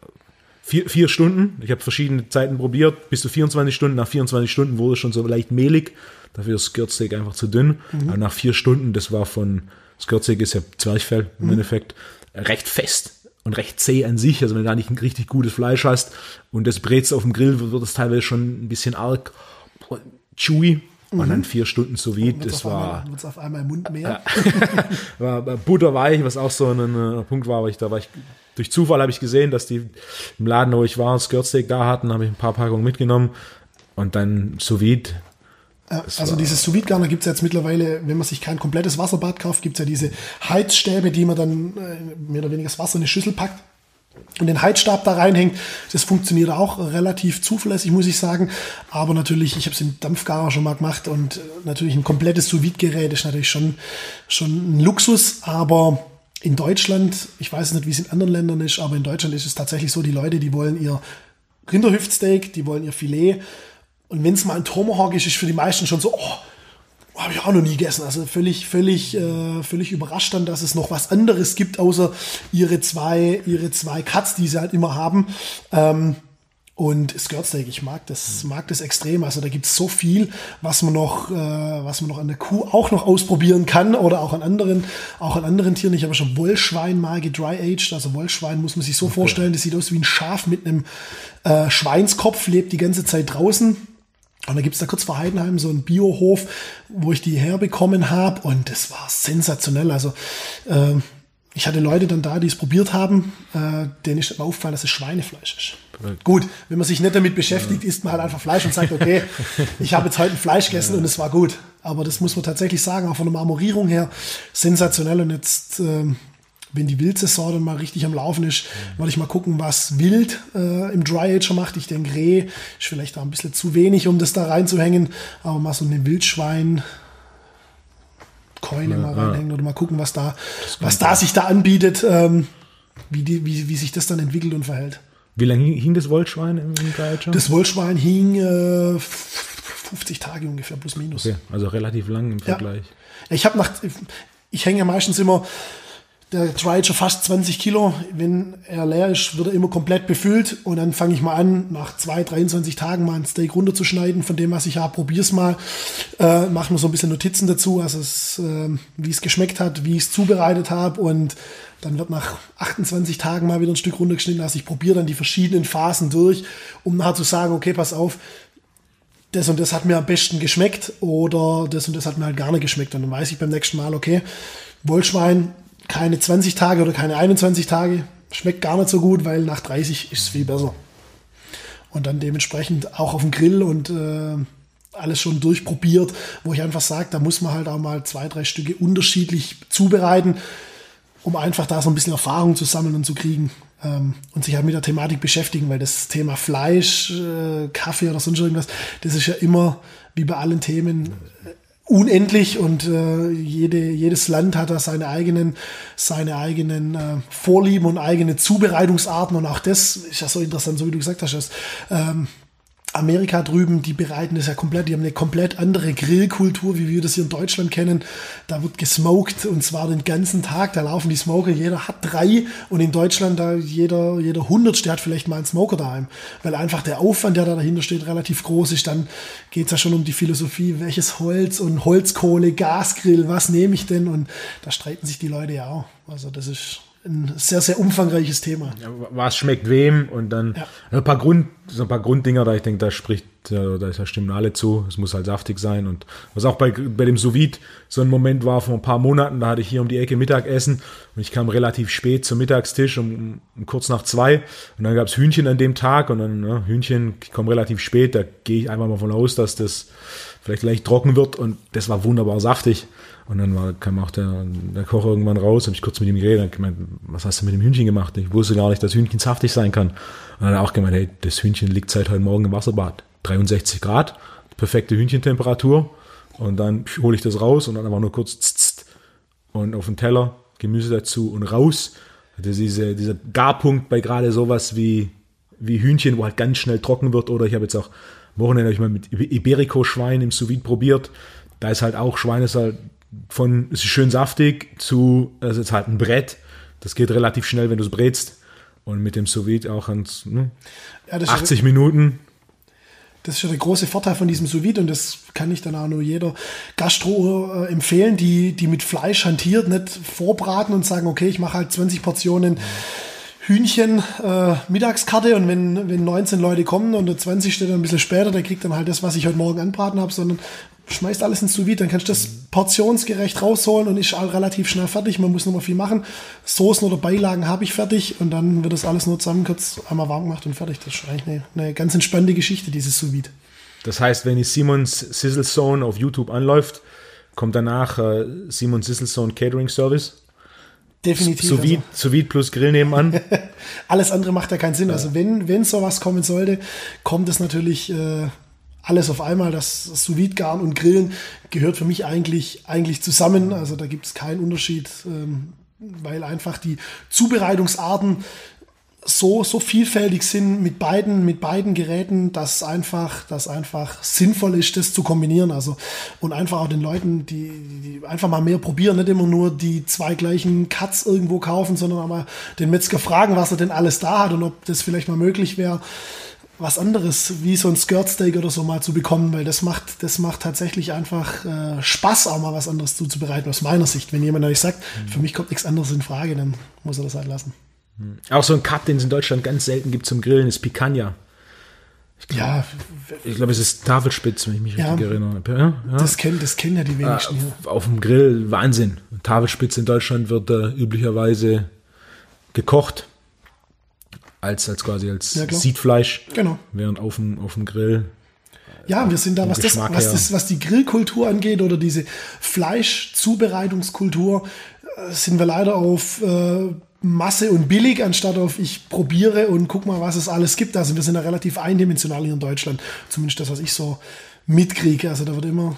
Speaker 1: vier, vier Stunden. Ich habe verschiedene Zeiten probiert. Bis zu 24 Stunden. Nach 24 Stunden wurde es schon so leicht mehlig. Dafür ist Skirtsteak einfach zu dünn. Aber nach vier Stunden, das war von, Skirtsteak ist ja Zwerchfell im Endeffekt, recht fest und recht zäh an sich. Also wenn du da nicht ein richtig gutes Fleisch hast und das brätst auf dem Grill, wird es teilweise schon ein bisschen arg chewy. Und dann vier Stunden sous vide, das war,
Speaker 2: einmal, auf einmal im Mund mehr.
Speaker 1: war war butterweich, was auch so ein äh, Punkt war, aber ich, da war ich, durch Zufall habe ich gesehen, dass die im Laden, wo ich war, Skirtsteak da hatten, habe ich ein paar Packungen mitgenommen und dann sous vide.
Speaker 2: Ja, also dieses sous vide garner gibt es jetzt mittlerweile, wenn man sich kein komplettes Wasserbad kauft, gibt es ja diese Heizstäbe, die man dann äh, mehr oder weniger das Wasser in eine Schüssel packt und den Heizstab da reinhängt. Das funktioniert auch relativ zuverlässig, muss ich sagen. Aber natürlich, ich habe es im Dampfgarer schon mal gemacht und äh, natürlich ein komplettes sous gerät ist natürlich schon, schon ein Luxus, aber in Deutschland, ich weiß nicht, wie es in anderen Ländern ist, aber in Deutschland ist es tatsächlich so, die Leute, die wollen ihr Rinderhüftsteak, die wollen ihr Filet. Und wenn es mal ein Tomahawk ist, ist für die meisten schon so, oh, habe ich auch noch nie gegessen. Also völlig, völlig, äh, völlig überrascht dann, dass es noch was anderes gibt, außer ihre zwei, ihre zwei Cuts, die sie halt immer haben. Ähm, und Skirtsteak, ich mag das, mag das extrem. Also da gibt es so viel, was man noch, äh, was man noch an der Kuh auch noch ausprobieren kann oder auch an anderen, auch an anderen Tieren. Ich habe schon Wollschwein mal gedry-aged. Also Wollschwein muss man sich so vorstellen, das sieht aus wie ein Schaf mit einem äh, Schweinskopf, lebt die ganze Zeit draußen. Und da gibt's da kurz vor Heidenheim so einen Biohof, wo ich die herbekommen habe und das war sensationell. Also äh, ich hatte Leute dann da, die es probiert haben, äh, denen ist immer aufgefallen, dass es Schweinefleisch ist. Gut, wenn man sich nicht damit beschäftigt, isst man halt einfach Fleisch und sagt, okay, ich habe jetzt heute ein Fleisch gegessen und es war gut. Aber das muss man tatsächlich sagen, auch von der Marmorierung her sensationell. Und jetzt, ähm, wenn die Wildsaison dann mal richtig am Laufen ist, wollte ich mal gucken, was Wild äh, im Dry Ager macht. Ich denke, Reh ist vielleicht auch ein bisschen zu wenig, um das da reinzuhängen. Aber mal so eine Wildschwein, Keule mal reinhängen oder mal gucken, was da, was da sich da anbietet, ähm, wie, die, wie, wie sich das dann entwickelt und verhält.
Speaker 1: Wie lange hing das Wollschwein im, Dry-Ager?
Speaker 2: Das Wollschwein hing äh, 50 Tage ungefähr, plus minus.
Speaker 1: Okay, also relativ lang im Vergleich.
Speaker 2: Ich habe nach, ich hänge ja meistens immer der Dry Ager fast 20 Kilo. Wenn er leer ist, wird er immer komplett befüllt und dann fange ich mal an, nach zwei, 23 Tagen mal ein Steak runterzuschneiden von dem, was ich habe. Probier's mal, äh, mache mir so ein bisschen Notizen dazu, also es, äh, wie es geschmeckt hat, wie ich es zubereitet habe und dann wird nach 28 Tagen mal wieder ein Stück runtergeschnitten. Also ich probiere dann die verschiedenen Phasen durch, um nachher zu sagen, okay, pass auf, das und das hat mir am besten geschmeckt oder das und das hat mir halt gar nicht geschmeckt. Und dann weiß ich beim nächsten Mal, okay, Wollschwein, keine 20 Tage oder keine 21 Tage, schmeckt gar nicht so gut, weil nach 30 ist es viel besser. Und dann dementsprechend auch auf dem Grill und äh, alles schon durchprobiert, wo ich einfach sage, da muss man halt auch mal zwei, drei Stücke unterschiedlich zubereiten, um einfach da so ein bisschen Erfahrung zu sammeln und zu kriegen ähm, und sich halt mit der Thematik beschäftigen, weil das Thema Fleisch, äh, Kaffee oder sonst irgendwas, das ist ja immer wie bei allen Themen unendlich und äh, jede, jedes Land hat da seine eigenen, seine eigenen äh, Vorlieben und eigene Zubereitungsarten und auch das ist ja so interessant, so wie du gesagt hast, dass, ähm, Amerika drüben, die bereiten das ja komplett, die haben eine komplett andere Grillkultur, wie wir das hier in Deutschland kennen. Da wird gesmoked und zwar den ganzen Tag. Da laufen die Smoker, jeder hat drei und in Deutschland da jeder, jeder Hundertste hat vielleicht mal einen Smoker daheim. Weil einfach der Aufwand, der da dahinter steht, relativ groß ist. Dann geht es ja schon um die Philosophie, welches Holz und Holzkohle, Gasgrill, was nehme ich denn? Und da streiten sich die Leute ja auch. Also das ist ein sehr, sehr umfangreiches Thema.
Speaker 1: Ja, was schmeckt wem und dann ja. ein paar Grund, so ein paar Grunddinger, da ich denke, da spricht, da, da stimmen alle zu. Es muss halt saftig sein. Und was auch bei, bei dem sous so ein Moment war vor ein paar Monaten, da hatte ich hier um die Ecke Mittagessen und ich kam relativ spät zum Mittagstisch um, um kurz nach zwei und dann gab es Hühnchen an dem Tag und dann ne, Hühnchen, ich komme relativ spät, da gehe ich einfach mal von aus, dass das vielleicht leicht trocken wird und das war wunderbar saftig. Und dann war, kam auch der, der Koch irgendwann raus, habe ich kurz mit ihm geredet und gemeint, was hast du mit dem Hühnchen gemacht? Ich wusste gar nicht, dass Hühnchen saftig sein kann. Und dann auch gemeint, hey, das Hühnchen liegt seit heute Morgen im Wasserbad. 63 Grad, perfekte Hühnchentemperatur. Und dann hole ich das raus und dann einfach nur kurz tzt, und auf den Teller, Gemüse dazu und raus. Also diese, dieser Garpunkt bei gerade sowas wie, wie Hühnchen, wo halt ganz schnell trocken wird. Oder ich habe jetzt auch Wochenende ich mal mit Iberico-Schwein im Sous probiert. Da ist halt auch Schwein ist halt von es ist schön saftig zu es ist halt ein Brett. Das geht relativ schnell, wenn du es brätst. Und mit dem Sous auch ans ne, ja, 80 Minuten.
Speaker 2: Das ist ja der große Vorteil von diesem Sous und das kann ich dann auch nur jeder Gastro äh, empfehlen, die, die mit Fleisch hantiert, nicht vorbraten und sagen, okay, ich mache halt 20 Portionen. Mhm Hühnchen äh, Mittagskarte und wenn, wenn 19 Leute kommen und der 20 steht dann ein bisschen später, der kriegt dann halt das, was ich heute Morgen anbraten habe, sondern schmeißt alles ins sous dann kannst du das portionsgerecht rausholen und ist relativ schnell fertig. Man muss nur mal viel machen. Soßen oder Beilagen habe ich fertig und dann wird das alles nur zusammen kurz einmal warm gemacht und fertig. Das ist eigentlich eine, eine ganz entspannte Geschichte, dieses sous
Speaker 1: Das heißt, wenn ich Simons Sizzle Zone auf YouTube anläuft, kommt danach äh, Simons Sizzle Zone Catering Service?
Speaker 2: Definitiv.
Speaker 1: Sous Vide, also. Sous Vide plus Grill nebenan.
Speaker 2: alles andere macht ja keinen Sinn. Also wenn, wenn sowas kommen sollte, kommt es natürlich äh, alles auf einmal. Das Sous Garen und Grillen gehört für mich eigentlich, eigentlich zusammen. Also da gibt es keinen Unterschied, ähm, weil einfach die Zubereitungsarten so, so vielfältig sind mit beiden, mit beiden Geräten, dass einfach, dass einfach sinnvoll ist, das zu kombinieren. Also, und einfach auch den Leuten, die, die einfach mal mehr probieren, nicht immer nur die zwei gleichen Cuts irgendwo kaufen, sondern auch mal den Metzger fragen, was er denn alles da hat und ob das vielleicht mal möglich wäre, was anderes wie so ein Skirtsteak oder so mal zu bekommen, weil das macht, das macht tatsächlich einfach äh, Spaß, auch mal was anderes zuzubereiten, aus meiner Sicht. Wenn jemand euch sagt, mhm. für mich kommt nichts anderes in Frage, dann muss er das halt lassen.
Speaker 1: Auch so ein Cut, den es in Deutschland ganz selten gibt zum Grillen, ist Picanha. Ich glaub, ja, ich glaube, es ist Tafelspitz, wenn ich mich ja, richtig erinnere. Ja,
Speaker 2: ja. Das, kennen, das kennen ja die wenigsten.
Speaker 1: Auf, auf dem Grill, Wahnsinn. Tafelspitz in Deutschland wird äh, üblicherweise gekocht. Als, als quasi als ja, Siedfleisch.
Speaker 2: Genau.
Speaker 1: Während auf dem, auf dem Grill.
Speaker 2: Ja, wir sind da, was das, was das, was die Grillkultur angeht oder diese Fleischzubereitungskultur, äh, sind wir leider auf äh, Masse und billig, anstatt auf ich probiere und guck mal, was es alles gibt. Also wir sind ja relativ eindimensional hier in Deutschland. Zumindest das, was ich so mitkriege. Also da wird immer,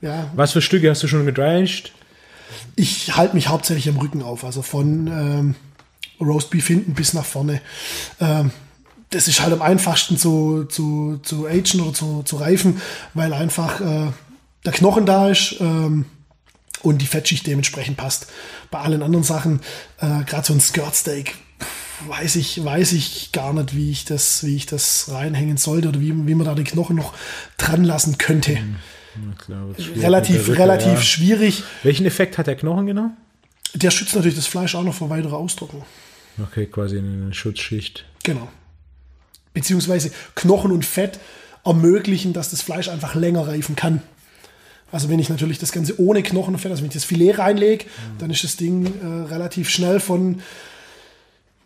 Speaker 2: ja.
Speaker 1: Was für Stücke hast du schon gedranged?
Speaker 2: Ich halte mich hauptsächlich am Rücken auf. Also von ähm, Roastbeef hinten bis nach vorne. Ähm, das ist halt am einfachsten zu, zu, zu agen oder zu, zu reifen, weil einfach äh, der Knochen da ist. Ähm, und die Fettschicht dementsprechend passt. Bei allen anderen Sachen, äh, gerade so ein Skirtsteak, weiß ich, weiß ich gar nicht, wie ich das, wie ich das reinhängen sollte oder wie, wie man da den Knochen noch dran lassen könnte. Hm. Klar, relativ, Rücke, relativ ja. schwierig.
Speaker 1: Welchen Effekt hat der Knochen genau?
Speaker 2: Der schützt natürlich das Fleisch auch noch vor weiterer Austrocknung.
Speaker 1: Okay, quasi eine Schutzschicht.
Speaker 2: Genau. Beziehungsweise Knochen und Fett ermöglichen, dass das Fleisch einfach länger reifen kann. Also wenn ich natürlich das Ganze ohne Knochenfett, also wenn ich das Filet reinlege, mhm. dann ist das Ding äh, relativ schnell von,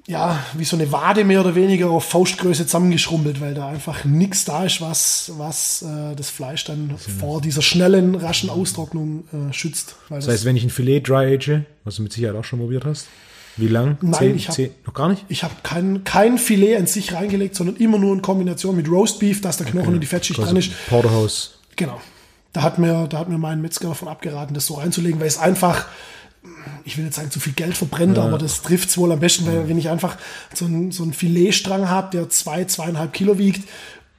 Speaker 2: ja, wie so eine Wade mehr oder weniger auf Faustgröße zusammengeschrumpelt, weil da einfach nichts da ist, was, was äh, das Fleisch dann das vor dieser schnellen, raschen Austrocknung äh, schützt.
Speaker 1: das heißt, wenn ich ein Filet dry age, was du mit Sicherheit auch schon probiert hast, wie lang?
Speaker 2: Nein, zehn, ich habe noch gar nicht. Ich habe kein, kein Filet an sich reingelegt, sondern immer nur in Kombination mit Roastbeef, dass der Knochen okay. und die Fettschicht dran ist.
Speaker 1: Porterhouse.
Speaker 2: Genau. Da hat mir, da hat mir mein Metzger davon abgeraten, das so reinzulegen, weil es einfach, ich will nicht sagen, zu viel Geld verbrennt, ja. aber das trifft es wohl am besten, weil wenn ich einfach so, ein, so einen Filetstrang habe, der zwei, zweieinhalb Kilo wiegt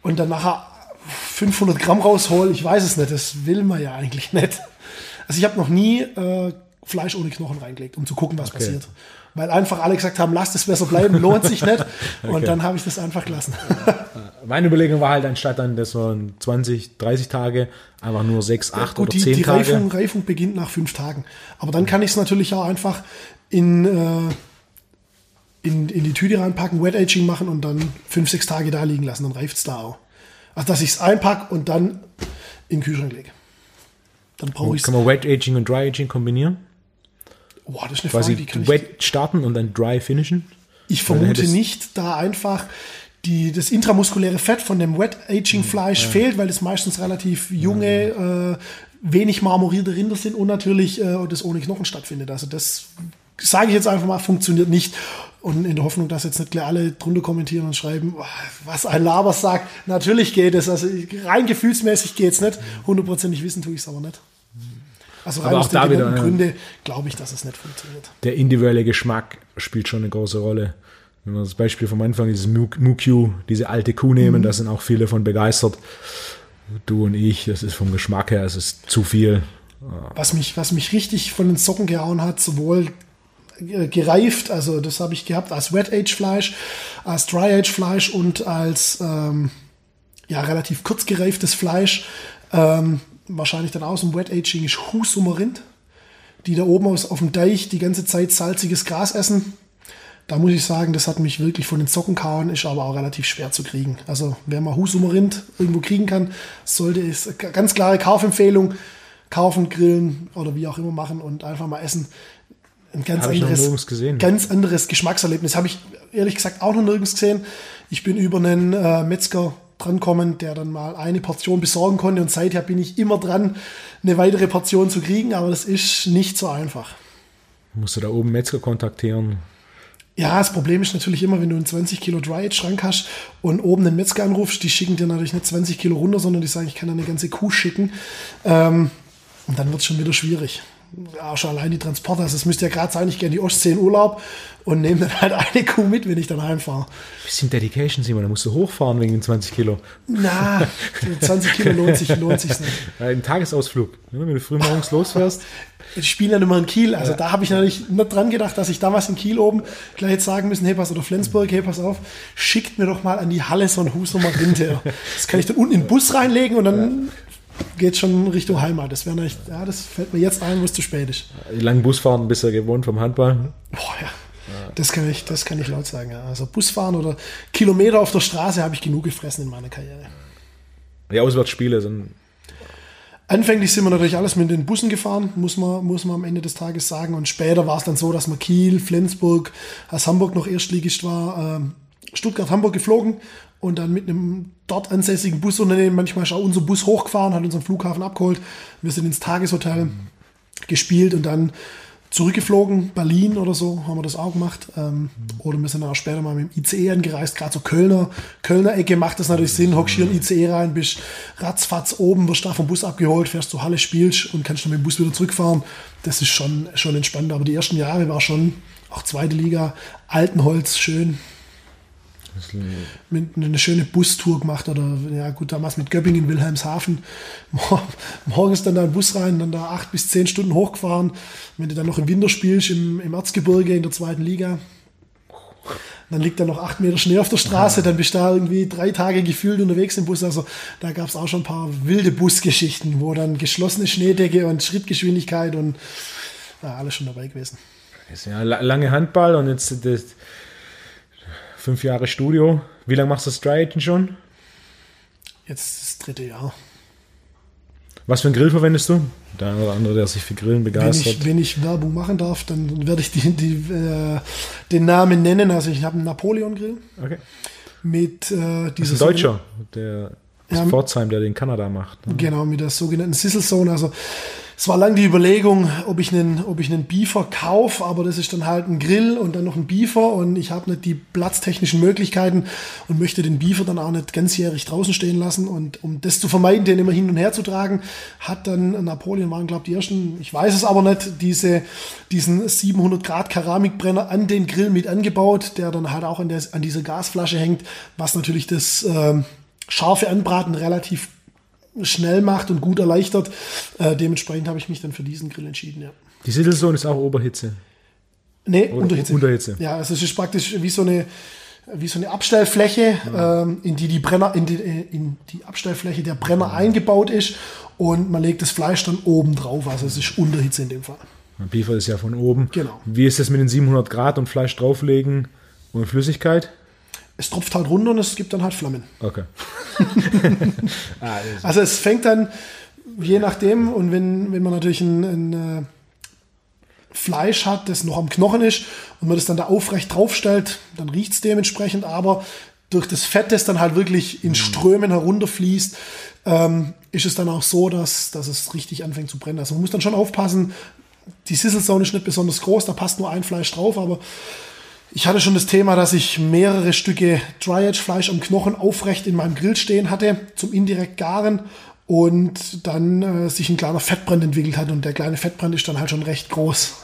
Speaker 2: und dann nachher 500 Gramm raushol, ich weiß es nicht, das will man ja eigentlich nicht. Also ich habe noch nie äh, Fleisch ohne Knochen reingelegt, um zu gucken, was okay. passiert. Weil einfach alle gesagt haben, lasst es besser bleiben, lohnt sich nicht. okay. Und dann habe ich das einfach gelassen.
Speaker 1: Meine Überlegung war halt, anstatt dann das so 20, 30 Tage, einfach nur 6, 8 Gut, oder die, 10
Speaker 2: die
Speaker 1: Tage.
Speaker 2: Die Reifung, Reifung beginnt nach 5 Tagen. Aber dann kann ich es natürlich auch einfach in, äh, in, in die Tüte reinpacken, Wet Aging machen und dann 5, 6 Tage da liegen lassen. Dann reift es da auch. Also, dass ich es einpacke und dann in den Kühlschrank lege.
Speaker 1: Dann brauche ich Kann man Wet Aging und Dry Aging kombinieren?
Speaker 2: Boah, das ist eine
Speaker 1: Quasi Frage, die kann Wet ich starten und dann Dry finishen?
Speaker 2: Ich vermute nicht, da einfach die, das intramuskuläre Fett von dem Wet Aging Fleisch ja. fehlt, weil es meistens relativ junge, ja. äh, wenig marmorierte Rinder sind und natürlich äh, das ohne Knochen stattfindet. Also das sage ich jetzt einfach mal, funktioniert nicht. Und in der Hoffnung, dass jetzt nicht gleich alle drunter kommentieren und schreiben, was ein Laber sagt. Natürlich geht es. Also rein gefühlsmäßig geht es nicht. Hundertprozentig wissen tue ich es aber nicht. Also rein aber aus da wieder, Gründe glaube ich, dass es nicht funktioniert.
Speaker 1: Der individuelle Geschmack spielt schon eine große Rolle. Wenn wir das Beispiel vom Anfang, dieses Muq, diese alte Kuh nehmen, mhm. da sind auch viele von begeistert. Du und ich, das ist vom Geschmack her, es ist zu viel.
Speaker 2: Was mich, was mich richtig von den Socken gehauen hat, sowohl äh, gereift, also das habe ich gehabt als Wet Age Fleisch, als Dry Age Fleisch und als ähm, ja relativ kurz gereiftes Fleisch. Ähm, wahrscheinlich dann aus dem Wet Aging ist Husumerind, die da oben aus, auf dem Deich die ganze Zeit salziges Gras essen. Da muss ich sagen, das hat mich wirklich von den Zocken kauen, ist aber auch relativ schwer zu kriegen. Also wer mal Husumerind irgendwo kriegen kann, sollte es ganz klare Kaufempfehlung, kaufen, grillen oder wie auch immer machen und einfach mal essen ein ganz Hab anderes, ganz anderes Geschmackserlebnis. Habe ich ehrlich gesagt auch noch nirgends gesehen. Ich bin über einen äh, Metzger drankommen, der dann mal eine Portion besorgen konnte und seither bin ich immer dran, eine weitere Portion zu kriegen, aber das ist nicht so einfach.
Speaker 1: Musst du da oben Metzger kontaktieren?
Speaker 2: Ja, das Problem ist natürlich immer, wenn du einen 20 Kilo Dry Schrank hast und oben den Metzger anrufst, die schicken dir natürlich nicht 20 Kilo runter, sondern die sagen, ich kann eine ganze Kuh schicken. Ähm, und dann wird es schon wieder schwierig auch schon allein die Transporter, also es müsste ja gerade sein, ich gehe in die Ostsee in Urlaub und nehme dann halt eine Kuh mit, wenn ich dann heimfahre.
Speaker 1: Bisschen Dedication, Simon, da musst du hochfahren wegen den 20 Kilo.
Speaker 2: Na, 20 Kilo lohnt sich, lohnt sich nicht.
Speaker 1: Ein Tagesausflug, ne, wenn du früh morgens losfährst.
Speaker 2: Ich spiele ja immer in Kiel, also ja. da habe ich natürlich nicht dran gedacht, dass ich damals in Kiel oben gleich jetzt sagen müssen, hey, pass oder Flensburg, hey, pass auf, schickt mir doch mal an die Halle so ein Husnummer hinterher. Das kann ich dann unten in den Bus reinlegen und dann ja geht schon Richtung Heimat. Das wäre echt, ja, das fällt mir jetzt ein, wo es zu spät ist.
Speaker 1: Wie lange Busfahren bist du gewohnt vom Handball?
Speaker 2: Boah, ja. Das kann ich, das kann ich laut sagen. Ja. Also Busfahren oder Kilometer auf der Straße habe ich genug gefressen in meiner Karriere.
Speaker 1: Die Auswärtsspiele sind.
Speaker 2: Anfänglich sind wir natürlich alles mit den Bussen gefahren, muss man, muss man am Ende des Tages sagen. Und später war es dann so, dass man Kiel, Flensburg, als Hamburg noch Erstligist war, ähm, Stuttgart, Hamburg geflogen und dann mit einem dort ansässigen Busunternehmen, manchmal ist auch unser Bus hochgefahren, hat unseren Flughafen abgeholt. Wir sind ins Tageshotel mhm. gespielt und dann zurückgeflogen, Berlin oder so, haben wir das auch gemacht. Ähm. Oder wir sind dann auch später mal mit dem ICE angereist, gerade so Kölner, Kölner Ecke macht das natürlich Sinn, hockst hier in ICE rein, bist ratzfatz oben, wirst da vom Bus abgeholt, fährst zur Halle, spielst und kannst dann mit dem Bus wieder zurückfahren. Das ist schon, schon entspannt. Aber die ersten Jahre war schon auch zweite Liga, Altenholz, schön, eine schöne Bustour gemacht oder ja gut, damals mit Göppingen, Wilhelmshaven. Morgens dann da ein Bus rein, dann da acht bis zehn Stunden hochgefahren. Wenn du dann noch im Winter spielst, im, im Erzgebirge in der zweiten Liga, dann liegt da noch acht Meter Schnee auf der Straße, dann bist du da irgendwie drei Tage gefühlt unterwegs im Bus. Also da gab es auch schon ein paar wilde Busgeschichten, wo dann geschlossene Schneedecke und Schrittgeschwindigkeit und ja, alles schon dabei gewesen.
Speaker 1: Ist ja lange Handball und jetzt das, fünf Jahre Studio. Wie lange machst du Striaten schon?
Speaker 2: Jetzt das dritte Jahr.
Speaker 1: Was für ein Grill verwendest du? Der eine oder andere, der sich für Grillen begeistert.
Speaker 2: Wenn ich, wenn ich Werbung machen darf, dann werde ich die, die, äh, den Namen nennen. Also ich habe einen Napoleon-Grill.
Speaker 1: Okay.
Speaker 2: Mit äh,
Speaker 1: dieser. ein Deutscher, der ja, Pforzheim, der den Kanada macht.
Speaker 2: Ne? Genau, mit der sogenannten Sizzle Zone. Also es war lang die Überlegung, ob ich einen, ob ich einen Beefer kaufe, aber das ist dann halt ein Grill und dann noch ein Beefer und ich habe nicht die platztechnischen Möglichkeiten und möchte den Beefer dann auch nicht ganzjährig draußen stehen lassen. Und um das zu vermeiden, den immer hin und her zu tragen, hat dann Napoleon waren, glaube ich, die ersten, ich weiß es aber nicht, diese, diesen 700 Grad Keramikbrenner an den Grill mit angebaut, der dann halt auch an, der, an dieser Gasflasche hängt, was natürlich das, äh, scharfe Anbraten relativ schnell macht und gut erleichtert. Äh, dementsprechend habe ich mich dann für diesen Grill entschieden, ja.
Speaker 1: Die Sizzlezone ist auch Oberhitze.
Speaker 2: Nee, Unterhitze.
Speaker 1: Unterhitze.
Speaker 2: Ja, also es ist praktisch wie so eine, wie so eine Abstellfläche, ähm, in die die Brenner, in die, in die Abstellfläche der Brenner eingebaut ist und man legt das Fleisch dann oben drauf. Also es ist Unterhitze in dem Fall.
Speaker 1: Beaver ist ja von oben.
Speaker 2: Genau.
Speaker 1: Wie ist das mit den 700 Grad und Fleisch drauflegen und Flüssigkeit?
Speaker 2: Es tropft halt runter und es gibt dann halt Flammen.
Speaker 1: Okay. ah, das-
Speaker 2: Also es fängt dann, je nachdem, und wenn, wenn man natürlich ein, ein äh, Fleisch hat, das noch am Knochen ist und man das dann da aufrecht draufstellt, dann riecht es dementsprechend, aber durch das Fett, das dann halt wirklich in Strömen herunterfließt, ähm, ist es dann auch so, dass, dass es richtig anfängt zu brennen. Also man muss dann schon aufpassen, die Sizzle-Zone ist nicht besonders groß, da passt nur ein Fleisch drauf, aber ich hatte schon das Thema, dass ich mehrere Stücke Dry-Edge-Fleisch am Knochen aufrecht in meinem Grill stehen hatte, zum indirekt garen und dann äh, sich ein kleiner Fettbrand entwickelt hat und der kleine Fettbrand ist dann halt schon recht groß.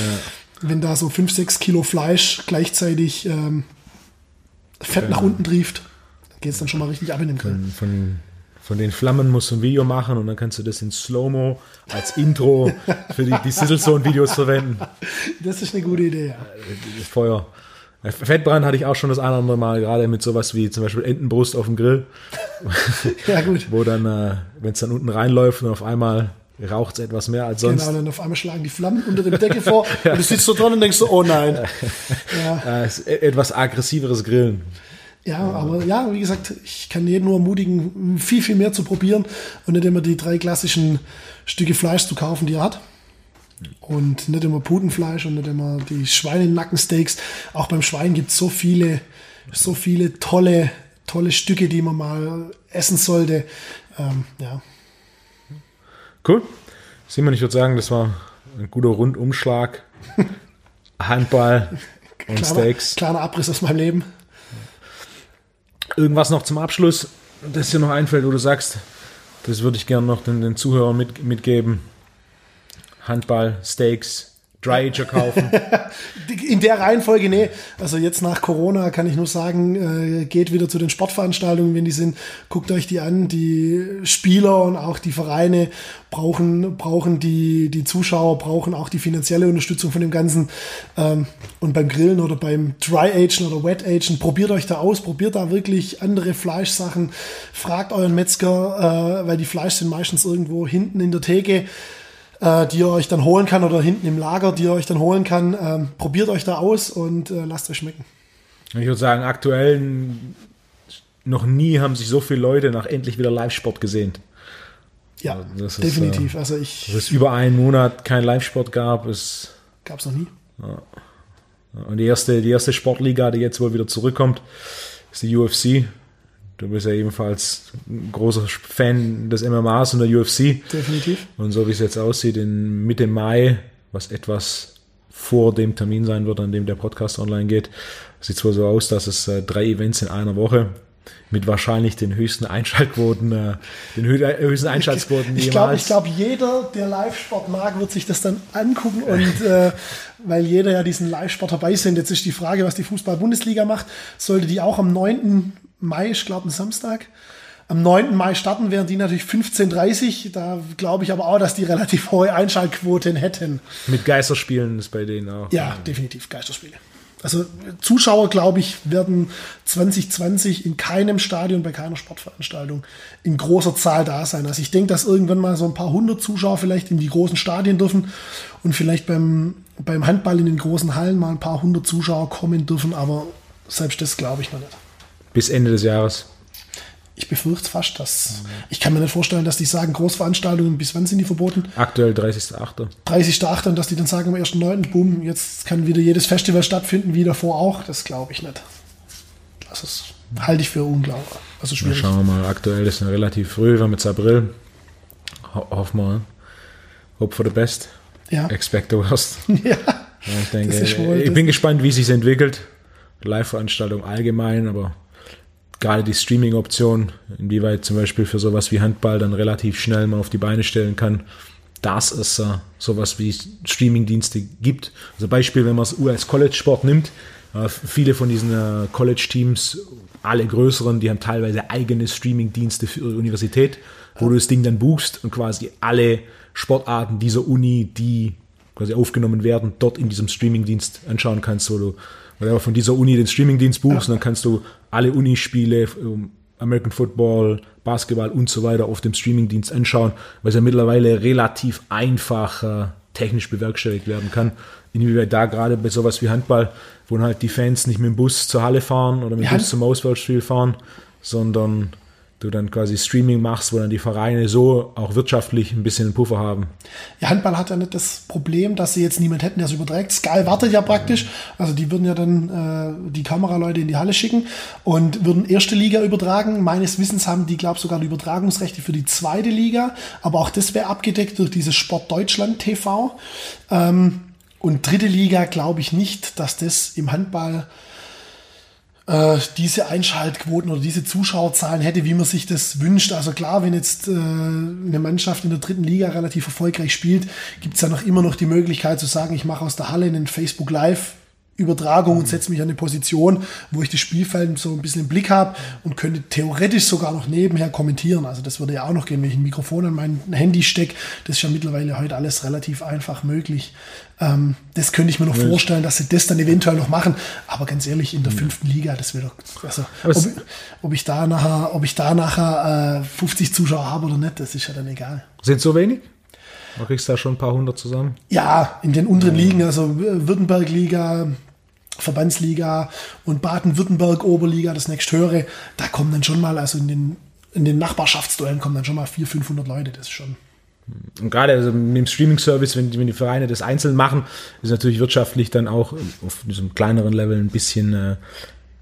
Speaker 2: Wenn da so 5, 6 Kilo Fleisch gleichzeitig ähm, Fett nach unten trieft, geht es dann schon mal richtig ab in den Grill.
Speaker 1: Von, von den Flammen musst du ein Video machen und dann kannst du das in Slow-Mo als Intro für die, die Sizzlezone-Videos verwenden.
Speaker 2: Das ist eine gute Idee, ja.
Speaker 1: Das Feuer. Äh, Fettbrand hatte ich auch schon das eine oder andere Mal, gerade mit sowas wie zum Beispiel Entenbrust auf dem Grill,
Speaker 2: Ja, gut.
Speaker 1: wo dann, äh, wenn es dann unten reinläuft und auf einmal raucht es etwas mehr als sonst.
Speaker 2: Genau, dann auf einmal schlagen die Flammen unter dem Deckel vor und du sitzt so dran und denkst so, oh nein. Ja,
Speaker 1: Äh, e- etwas aggressiveres Grillen.
Speaker 2: Ja, aber ja, wie gesagt, ich kann jeden nur ermutigen, viel, viel mehr zu probieren und nicht immer die drei klassischen Stücke Fleisch zu kaufen, die er hat. Und nicht immer Putenfleisch und nicht immer die Schweinenackensteaks. Auch beim Schwein gibt es so viele, so viele tolle, tolle Stücke, die man mal essen sollte. Ähm, ja,
Speaker 1: Cool. Simon, ich würde sagen, das war ein guter Rundumschlag. Handball und
Speaker 2: kleiner,
Speaker 1: Steaks.
Speaker 2: kleiner Abriss aus meinem Leben.
Speaker 1: Irgendwas noch zum Abschluss, das dir noch einfällt, wo du sagst, das würde ich gerne noch den, den Zuhörern mit, mitgeben. Handball, Steaks, Dry Ager kaufen.
Speaker 2: In der Reihenfolge, nee. Also jetzt nach Corona kann ich nur sagen, äh, geht wieder zu den Sportveranstaltungen, wenn die sind, guckt euch die an. Die Spieler und auch die Vereine brauchen, brauchen die, die Zuschauer, brauchen auch die finanzielle Unterstützung von dem Ganzen. Ähm, und beim Grillen oder beim Dry Agen oder Wet Agen, probiert euch da aus, probiert da wirklich andere Fleischsachen. Fragt euren Metzger, äh, weil die Fleisch sind meistens irgendwo hinten in der Theke äh, die ihr euch dann holen kann oder hinten im Lager, die ihr euch dann holen kann. Ähm, probiert euch da aus und äh, lasst euch schmecken.
Speaker 1: Ich würde sagen, aktuell noch nie haben sich so viele Leute nach endlich wieder Live-Sport gesehnt.
Speaker 2: Ja,
Speaker 1: Also das ist,
Speaker 2: definitiv. also ich
Speaker 1: Dass es über einen Monat kein Live-Sport gab, ist
Speaker 2: gab's noch nie.
Speaker 1: Und die erste, die erste Sportliga, die jetzt wohl wieder zurückkommt, ist die UFC. Du bist ja ebenfalls ein großer Fan des MMAs und der UFC.
Speaker 2: Definitiv.
Speaker 1: Und so wie es jetzt aussieht, in Mitte Mai, was etwas vor dem Termin sein wird, an dem der Podcast online geht, sieht es wohl so aus, dass es äh, drei Events in einer Woche mit wahrscheinlich den höchsten Einschaltquoten, äh, den hö höchsten Einschaltquoten
Speaker 2: Ich glaube,
Speaker 1: jemals.
Speaker 2: ich glaube, jeder, der Live-Sport mag, wird sich das dann angucken und äh, weil jeder ja diesen Live-Sport dabei sind. Jetzt ist die Frage, was die Fußball-Bundesliga macht. Sollte die auch am 9. Mai, ich glaube, ein Samstag, am 9. Mai starten, wären die natürlich 15.30 Da glaube ich aber auch, dass die relativ hohe Einschaltquoten hätten.
Speaker 1: Mit Geisterspielen ist bei denen auch.
Speaker 2: Ja, definitiv Geisterspiele. Also Zuschauer, glaube ich, werden 2020 in keinem Stadion, bei keiner Sportveranstaltung in großer Zahl da sein. Also ich denke, dass irgendwann mal so ein paar hundert Zuschauer vielleicht in die großen Stadien dürfen und vielleicht beim, beim Handball in den großen Hallen mal ein paar hundert Zuschauer kommen dürfen, aber selbst das glaube ich noch nicht.
Speaker 1: Bis Ende des Jahres.
Speaker 2: Ich befürchte fast, dass ich kann mir nicht vorstellen, dass die sagen, Großveranstaltungen, bis wann sind die verboten?
Speaker 1: Aktuell 30.8.
Speaker 2: 30.8. und dass die dann sagen am 1.9. Boom, jetzt kann wieder jedes Festival stattfinden, wie davor auch. Das glaube ich nicht. Das ist, halte ich für unglaublich. Also
Speaker 1: Na,
Speaker 2: schwierig.
Speaker 1: schauen wir mal. Aktuell ist es relativ früh, wir haben jetzt April. Ho hoffen wir. Hope for the best.
Speaker 2: Ja.
Speaker 1: Expect the worst.
Speaker 2: ja.
Speaker 1: Ich denke, ich bin gespannt, wie es sich entwickelt. Live-Veranstaltung allgemein, aber gerade die Streaming-Option, inwieweit zum Beispiel für sowas wie Handball dann relativ schnell mal auf die Beine stellen kann, dass es äh, sowas wie Streaming-Dienste gibt. Also Beispiel, wenn man es US College Sport nimmt, Äh, viele von diesen äh, College-Teams, alle größeren, die haben teilweise eigene Streaming-Dienste für ihre Universität, wo du das Ding dann buchst und quasi alle Sportarten dieser Uni, die quasi aufgenommen werden, dort in diesem Streaming-Dienst anschauen kannst, wo du von dieser Uni den Streaming-Dienst buchst und dann kannst du alle Unispiele, American Football, Basketball und so weiter auf dem Streaming-Dienst anschauen, weil es ja mittlerweile relativ einfach äh, technisch bewerkstelligt werden kann. Inwieweit da gerade bei sowas wie Handball, wo halt die Fans nicht mit dem Bus zur Halle fahren oder mit dem Bus zum Auswahlspiel fahren, sondern du dann quasi Streaming machst, wo dann die Vereine so auch wirtschaftlich ein bisschen einen Puffer haben.
Speaker 2: Ja, Handball hat ja nicht das Problem, dass sie jetzt niemand hätten, der es überträgt. Sky wartet ja praktisch. Also die würden ja dann äh, die Kameraleute in die Halle schicken und würden erste Liga übertragen. Meines Wissens haben die, glaube ich, sogar die Übertragungsrechte für die zweite Liga. Aber auch das wäre abgedeckt durch dieses Sport Deutschland TV. Ähm, und dritte Liga glaube ich nicht, dass das im Handball äh, diese Einschaltquoten oder diese Zuschauerzahlen hätte, wie man sich das wünscht. Also klar, wenn jetzt äh, eine Mannschaft in der dritten Liga relativ erfolgreich spielt, gibt es ja noch immer noch die Möglichkeit zu sagen, ich mache aus der Halle einen Facebook Live Übertragung und setze mich an eine Position, wo ich das Spielfeld so ein bisschen im Blick habe und könnte theoretisch sogar noch nebenher kommentieren. Also das würde ja auch noch gehen, wenn ich ein Mikrofon an mein Handy stecke. Das ist ja mittlerweile heute alles relativ einfach möglich. Ähm, das könnte ich mir noch vorstellen, dass sie das dann eventuell noch machen. Aber ganz ehrlich, in der fünften Liga, das wäre doch, also ob, ob, ich da nachher, ob ich da nachher äh, 50 Zuschauer habe oder nicht, das ist ja dann egal.
Speaker 1: Sind so wenig? Du kriegst da schon ein paar hundert zusammen?
Speaker 2: Ja, in den unteren Ligen, also Württemberg-Liga, Verbandsliga und Baden-Württemberg Oberliga, das nächsthöhere, da kommen dann schon mal, also in den, in den Nachbarschaftsduellen kommen dann schon mal 400, 500 Leute, das ist schon.
Speaker 1: Und gerade also mit dem Streaming-Service, wenn, wenn, die Vereine das einzeln machen, ist natürlich wirtschaftlich dann auch auf diesem kleineren Level ein bisschen, äh,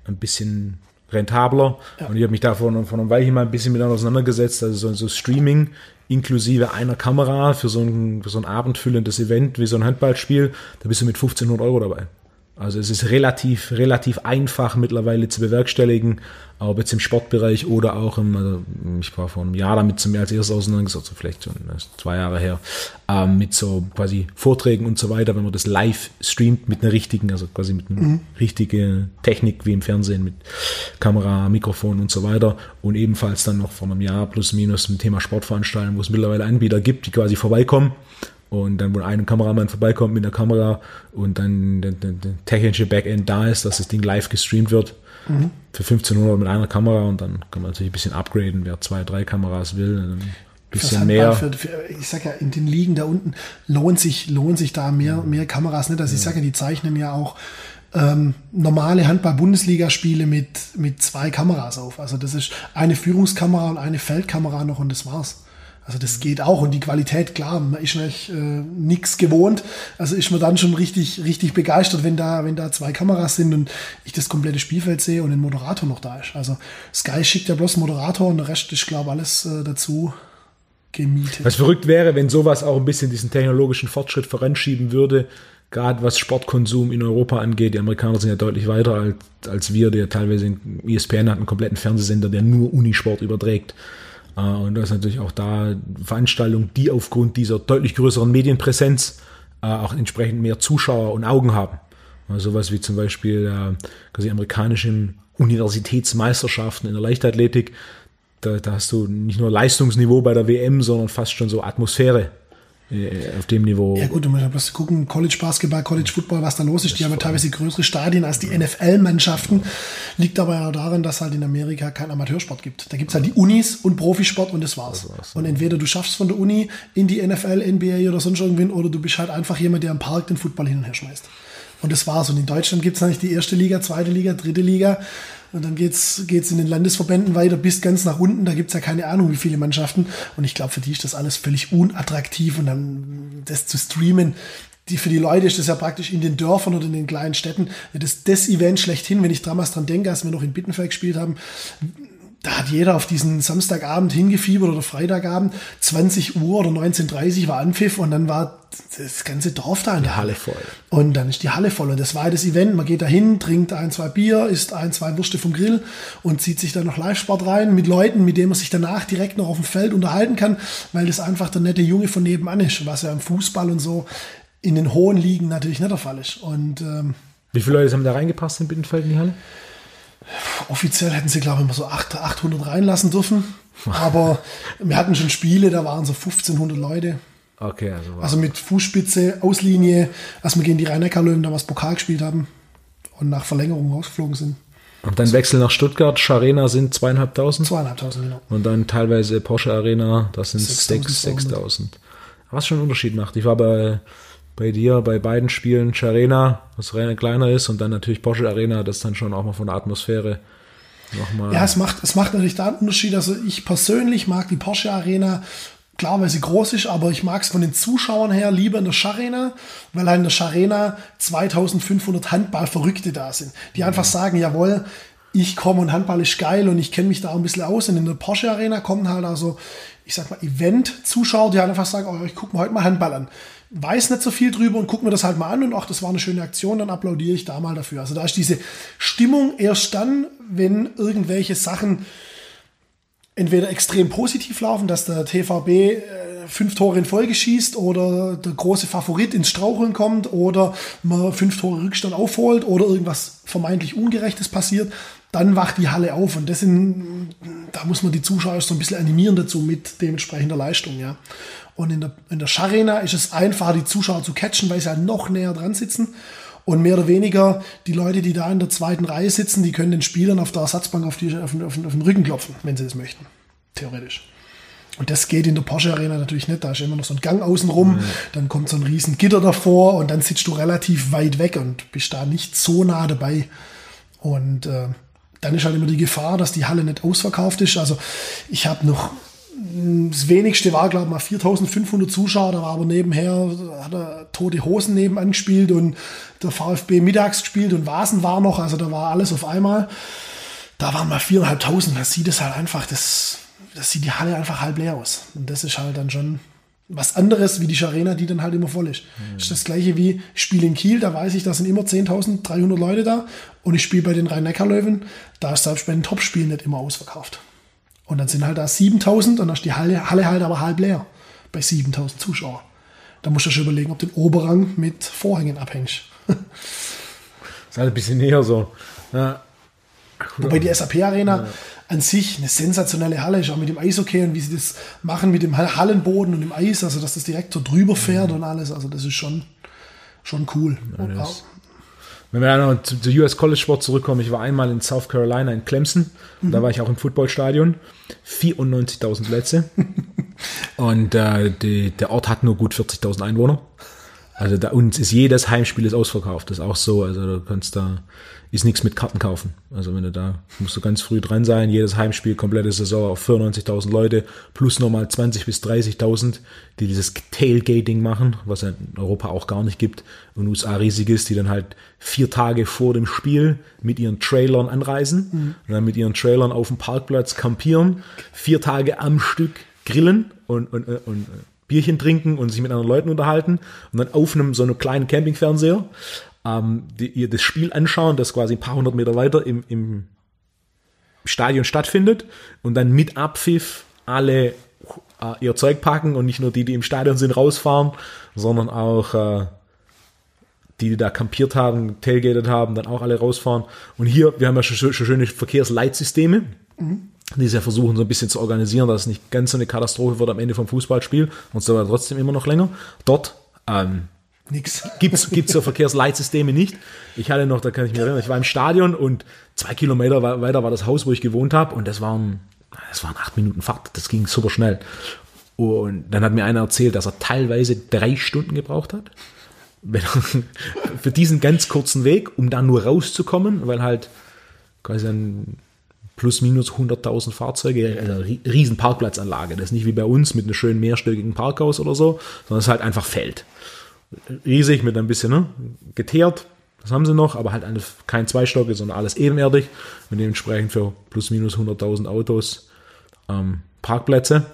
Speaker 1: ein bisschen rentabler. Ja. Und ich habe mich da vor, vor einem Weilchen mal ein bisschen mit auseinandergesetzt. Also so, so Streaming inklusive einer Kamera für so, ein, für so ein abendfüllendes Event wie so ein Handballspiel, da bist du mit 1500 Euro dabei. Also es ist relativ, relativ einfach mittlerweile zu bewerkstelligen, ob jetzt im Sportbereich oder auch im, also ich war vor einem Jahr damit zu mir als erstes auseinandergesetzt, also vielleicht schon zwei Jahre her, ähm, mit so quasi Vorträgen und so weiter, wenn man das live streamt mit einer richtigen, also quasi mit einer mhm. richtigen Technik wie im Fernsehen mit Kamera, Mikrofon und so weiter und ebenfalls dann noch vor einem Jahr plus minus mit Thema Sportveranstaltungen, wo es mittlerweile Anbieter gibt, die quasi vorbeikommen und dann, wo ein Kameramann vorbeikommt mit der Kamera und dann der, der, der technische Backend da ist, dass das Ding live gestreamt wird mhm. für 1500 mit einer Kamera und dann kann man natürlich ein bisschen upgraden, wer zwei, drei Kameras will. Ein bisschen mehr.
Speaker 2: Für, für, ich sag ja, in den Ligen da unten lohnt sich, lohnt sich da mehr, mhm. mehr Kameras nicht. Also ich sage ja, die zeichnen ja auch ähm, normale Handball-Bundesligaspiele mit, mit zwei Kameras auf. Also das ist eine Führungskamera und eine Feldkamera noch und das war's. Also das geht auch und die Qualität, klar, man ist nicht äh, nichts gewohnt. Also ist man dann schon richtig, richtig begeistert, wenn da, wenn da zwei Kameras sind und ich das komplette Spielfeld sehe und ein Moderator noch da ist. Also Sky schickt ja bloß Moderator und der Rest ist, glaube alles äh, dazu gemietet.
Speaker 1: Was verrückt wäre, wenn sowas auch ein bisschen diesen technologischen Fortschritt voranschieben würde, gerade was Sportkonsum in Europa angeht. Die Amerikaner sind ja deutlich weiter als, als wir, der teilweise ESPN hat einen kompletten Fernsehsender, der nur Unisport überträgt. Äh, und das ist natürlich auch da Veranstaltungen, die aufgrund dieser deutlich größeren Medienpräsenz äh, auch entsprechend mehr Zuschauer und Augen haben. Also sowas wie zum Beispiel äh, quasi amerikanischen Universitätsmeisterschaften in der Leichtathletik. Da, da hast du nicht nur Leistungsniveau bei der WM, sondern fast schon so Atmosphäre äh, auf dem Niveau.
Speaker 2: Ja gut, du musst bloß gucken, College Basketball, College Football, was da los ist. Die haben ja teilweise größere Stadien als die NFL-Mannschaften. Liegt aber ja daran, dass halt in Amerika kein Amateursport gibt. Da gibt es halt die Unis und Profisport und das war's. Das war's und entweder du schaffst von der Uni in die NFL, NBA oder sonst irgendwen oder du bist halt einfach jemand, der im Park den Football hin und her schmeißt. Und das war's. Und in Deutschland gibt es eigentlich die erste Liga, zweite Liga, dritte Liga. Und dann geht's geht's in den Landesverbänden weiter bis ganz nach unten. Da gibt's ja keine Ahnung, wie viele Mannschaften. Und ich glaube, für die ist das alles völlig unattraktiv. Und dann das zu streamen, die, für die Leute ist das ja praktisch in den Dörfern oder in den kleinen Städten das, das Event schlechthin. Wenn ich damals dran denke, als wir noch in Bittenfeld gespielt haben, da hat jeder auf diesen Samstagabend hingefiebert oder Freitagabend, 20 Uhr oder 19.30 Uhr war Anpfiff und dann war das ganze Dorf da in der Halle voll. Und dann ist die Halle voll. Und das war das Event. Man geht da hin, trinkt ein, zwei Bier, isst ein, zwei Würste vom Grill und zieht sich dann noch Live-Sport rein mit Leuten, mit denen man sich danach direkt noch auf dem Feld unterhalten kann, weil das einfach der nette Junge von nebenan ist, was ja im Fußball und so in den hohen Ligen natürlich nicht der Fall ist. Und ähm,
Speaker 1: Wie viele Leute haben da reingepasst in Bittenfeld in die Halle?
Speaker 2: Offiziell hätten sie, glaube ich, immer so 800 reinlassen dürfen. Aber wir hatten schon Spiele, da waren so 1500 Leute.
Speaker 1: Okay, also,
Speaker 2: also mit Fußspitze, Auslinie, als wir gegen die Rhein-Neckar-Löwen damals Pokal gespielt haben und nach Verlängerung rausgeflogen sind.
Speaker 1: Und dann Wechsel nach Stuttgart, Scharena sind zweieinhalbtausend.
Speaker 2: Zweieinhalbtausend, genau.
Speaker 1: Und dann teilweise Porsche Arena, das sind 6000. Was schon einen Unterschied macht. Ich war bei, bei dir bei beiden Spielen Scharena, was kleiner ist, und dann natürlich Porsche Arena, das dann schon auch mal von der Atmosphäre nochmal.
Speaker 2: Ja, es macht, es macht natürlich da einen Unterschied. Also ich persönlich mag die Porsche Arena Klar, weil sie groß ist, aber ich mag es von den Zuschauern her lieber in der Scharena, weil halt in der Scharena 2500 Handballverrückte da sind, die einfach sagen, jawohl, ich komme und Handball ist geil und ich kenne mich da auch ein bisschen aus. Und in der Porsche Arena kommen halt also, ich sag mal, Event-Zuschauer, die halt einfach sagen, oh, ich gucke mir heute mal Handball an. Weiß nicht so viel drüber und gucke mir das halt mal an und ach, das war eine schöne Aktion, dann applaudiere ich da mal dafür. Also da ist diese Stimmung erst dann, wenn irgendwelche Sachen entweder extrem positiv laufen, dass der TVB äh, fünf Tore in Folge schießt oder der große Favorit ins Straucheln kommt oder man fünf Tore Rückstand aufholt oder irgendwas vermeintlich Ungerechtes passiert, dann wacht die Halle auf und das sind, da muss man die Zuschauer so ein bisschen animieren dazu mit dementsprechender Leistung, ja. Und in der, in der Scharena ist es einfacher, die Zuschauer zu catchen, weil sie halt noch näher dran sitzen und mehr oder weniger die Leute, die da in der zweiten Reihe sitzen, die können den Spielern auf der Ersatzbank auf, die, auf, den, auf den Rücken klopfen, wenn sie das möchten. Theoretisch. Und das geht in der Porsche Arena natürlich nicht. Da ist immer noch so ein Gang außenrum, mhm. dann kommt so ein riesen Gitter davor und dann sitzt du relativ weit weg und bist da nicht so nah dabei. Und äh, dann ist halt immer die Gefahr, dass die Halle nicht ausverkauft ist. Also ich habe noch das wenigste war, glaube ich, mal 4500 Zuschauer. Da war aber nebenher, hat er Tote Hosen nebenan gespielt und der VfB mittags gespielt und Vasen war noch. Also da war alles auf einmal. Da waren mal 4.500. Da sieht es halt einfach, das, das sieht die Halle einfach halb leer aus. Und das ist halt dann schon was anderes wie die Arena, die dann halt immer voll ist. Mhm. Das ist das gleiche wie ich spiele in Kiel, da weiß ich, da sind immer 10.300 Leute da. Und ich spiele bei den Rhein-Neckar-Löwen, da ist selbst bei den Topspielen nicht immer ausverkauft. Und dann sind halt da 7000 und dann ist die Halle, Halle halt aber halb leer bei 7000 Zuschauern. Da musst du schon überlegen, ob du den Oberrang mit Vorhängen abhängst.
Speaker 1: das ist halt ein bisschen näher so. Ja.
Speaker 2: Wobei die SAP-Arena ja. An sich eine sensationelle Halle ist, auch mit dem Eishockey und wie sie das machen mit dem Hallenboden und dem Eis, also dass das direkt so drüber fährt mhm. und alles. Also das ist schon, schon cool. Ja,
Speaker 1: wenn wir noch zu, zu US College Sport zurückkommen, ich war einmal in South Carolina in Clemson, mhm. da war ich auch im Footballstadion, 94.000 Plätze und äh, die, der Ort hat nur gut 40.000 Einwohner. Also da uns ist jedes Heimspiel ist ausverkauft, das ist auch so, also du kannst da ist nichts mit Karten kaufen. Also wenn du da, musst du ganz früh dran sein, jedes Heimspiel, komplette Saison auf 94.000 Leute, plus nochmal 20.000 bis 30.000, die dieses Tailgating machen, was es in Europa auch gar nicht gibt. Und USA riesig ist, die dann halt vier Tage vor dem Spiel mit ihren Trailern anreisen. Mhm. und dann mit ihren Trailern auf dem Parkplatz campieren, vier Tage am Stück grillen und, und, und Bierchen trinken und sich mit anderen Leuten unterhalten und dann auf einem so einem kleinen Campingfernseher ähm, die, ihr das Spiel anschauen, das quasi ein paar hundert Meter weiter im, im Stadion stattfindet und dann mit Abpfiff alle äh, ihr Zeug packen und nicht nur die, die im Stadion sind, rausfahren, sondern auch äh, die, die da kampiert haben, tailgated haben, dann auch alle rausfahren. Und hier, wir haben ja schon, schon schöne Verkehrsleitsysteme, mhm. Die sie ja versuchen, so ein bisschen zu organisieren, dass es nicht ganz so eine Katastrophe wird am Ende vom Fußballspiel und so weiter trotzdem immer noch länger. Dort ähm,
Speaker 2: Nix.
Speaker 1: Gibt's, gibt's so Verkehrsleitsysteme nicht. Ich hatte noch, da kann ich mich erinnern, ich war im Stadion und zwei Kilometer weiter war das Haus, wo ich gewohnt habe und das waren, das waren acht Minuten Fahrt. Das ging super schnell. Und dann hat mir einer erzählt, dass er teilweise drei Stunden gebraucht hat. für diesen ganz kurzen Weg, um da nur rauszukommen, weil halt quasi ein plus minus 100.000 Fahrzeuge, also riesen Parkplatzanlage. Das ist nicht wie bei uns mit einem schönen mehrstöckigen Parkhaus oder so, sondern es ist halt einfach Feld riesig mit ein bisschen ne, geteert. Das haben sie noch, aber halt kein Zweistocke, sondern alles ebenerdig und dementsprechend für plus minus 100.000 Autos ähm, Parkplätze.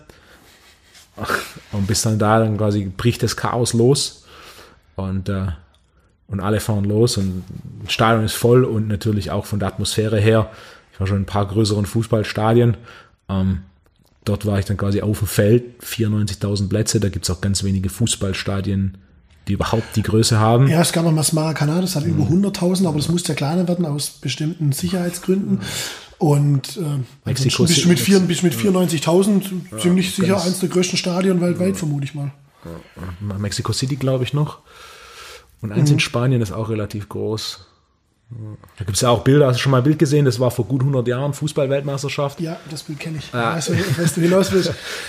Speaker 1: Und bis dann da dann quasi bricht das Chaos los und, äh, und alle fahren los und das Stadion ist voll und natürlich auch von der Atmosphäre her. Ich war schon in ein paar größeren Fußballstadien. Ähm, dort war ich dann quasi auf dem Feld, 94.000 Plätze, da gibt es auch ganz wenige Fußballstadien die überhaupt die Größe haben.
Speaker 2: Ja, es gab noch mal das Maracanã, das hat über 100.000, aber das musste ja kleiner werden aus bestimmten Sicherheitsgründen. Und äh,
Speaker 1: Mexiko
Speaker 2: bist du mit,
Speaker 1: City-
Speaker 2: vier, mit 94.000 ziemlich sicher eins der größten Stadien weltweit, vermute ich mal.
Speaker 1: Mexico City, glaube ich, noch. Und eins in Spanien ist auch relativ groß. Da gibt es ja auch Bilder, hast du schon mal ein Bild gesehen? Das war vor gut 100 Jahren Fußball-Weltmeisterschaft.
Speaker 2: Ja, das Bild kenne ich.
Speaker 1: Ja.
Speaker 2: Weißt, du, weißt du hinaus willst?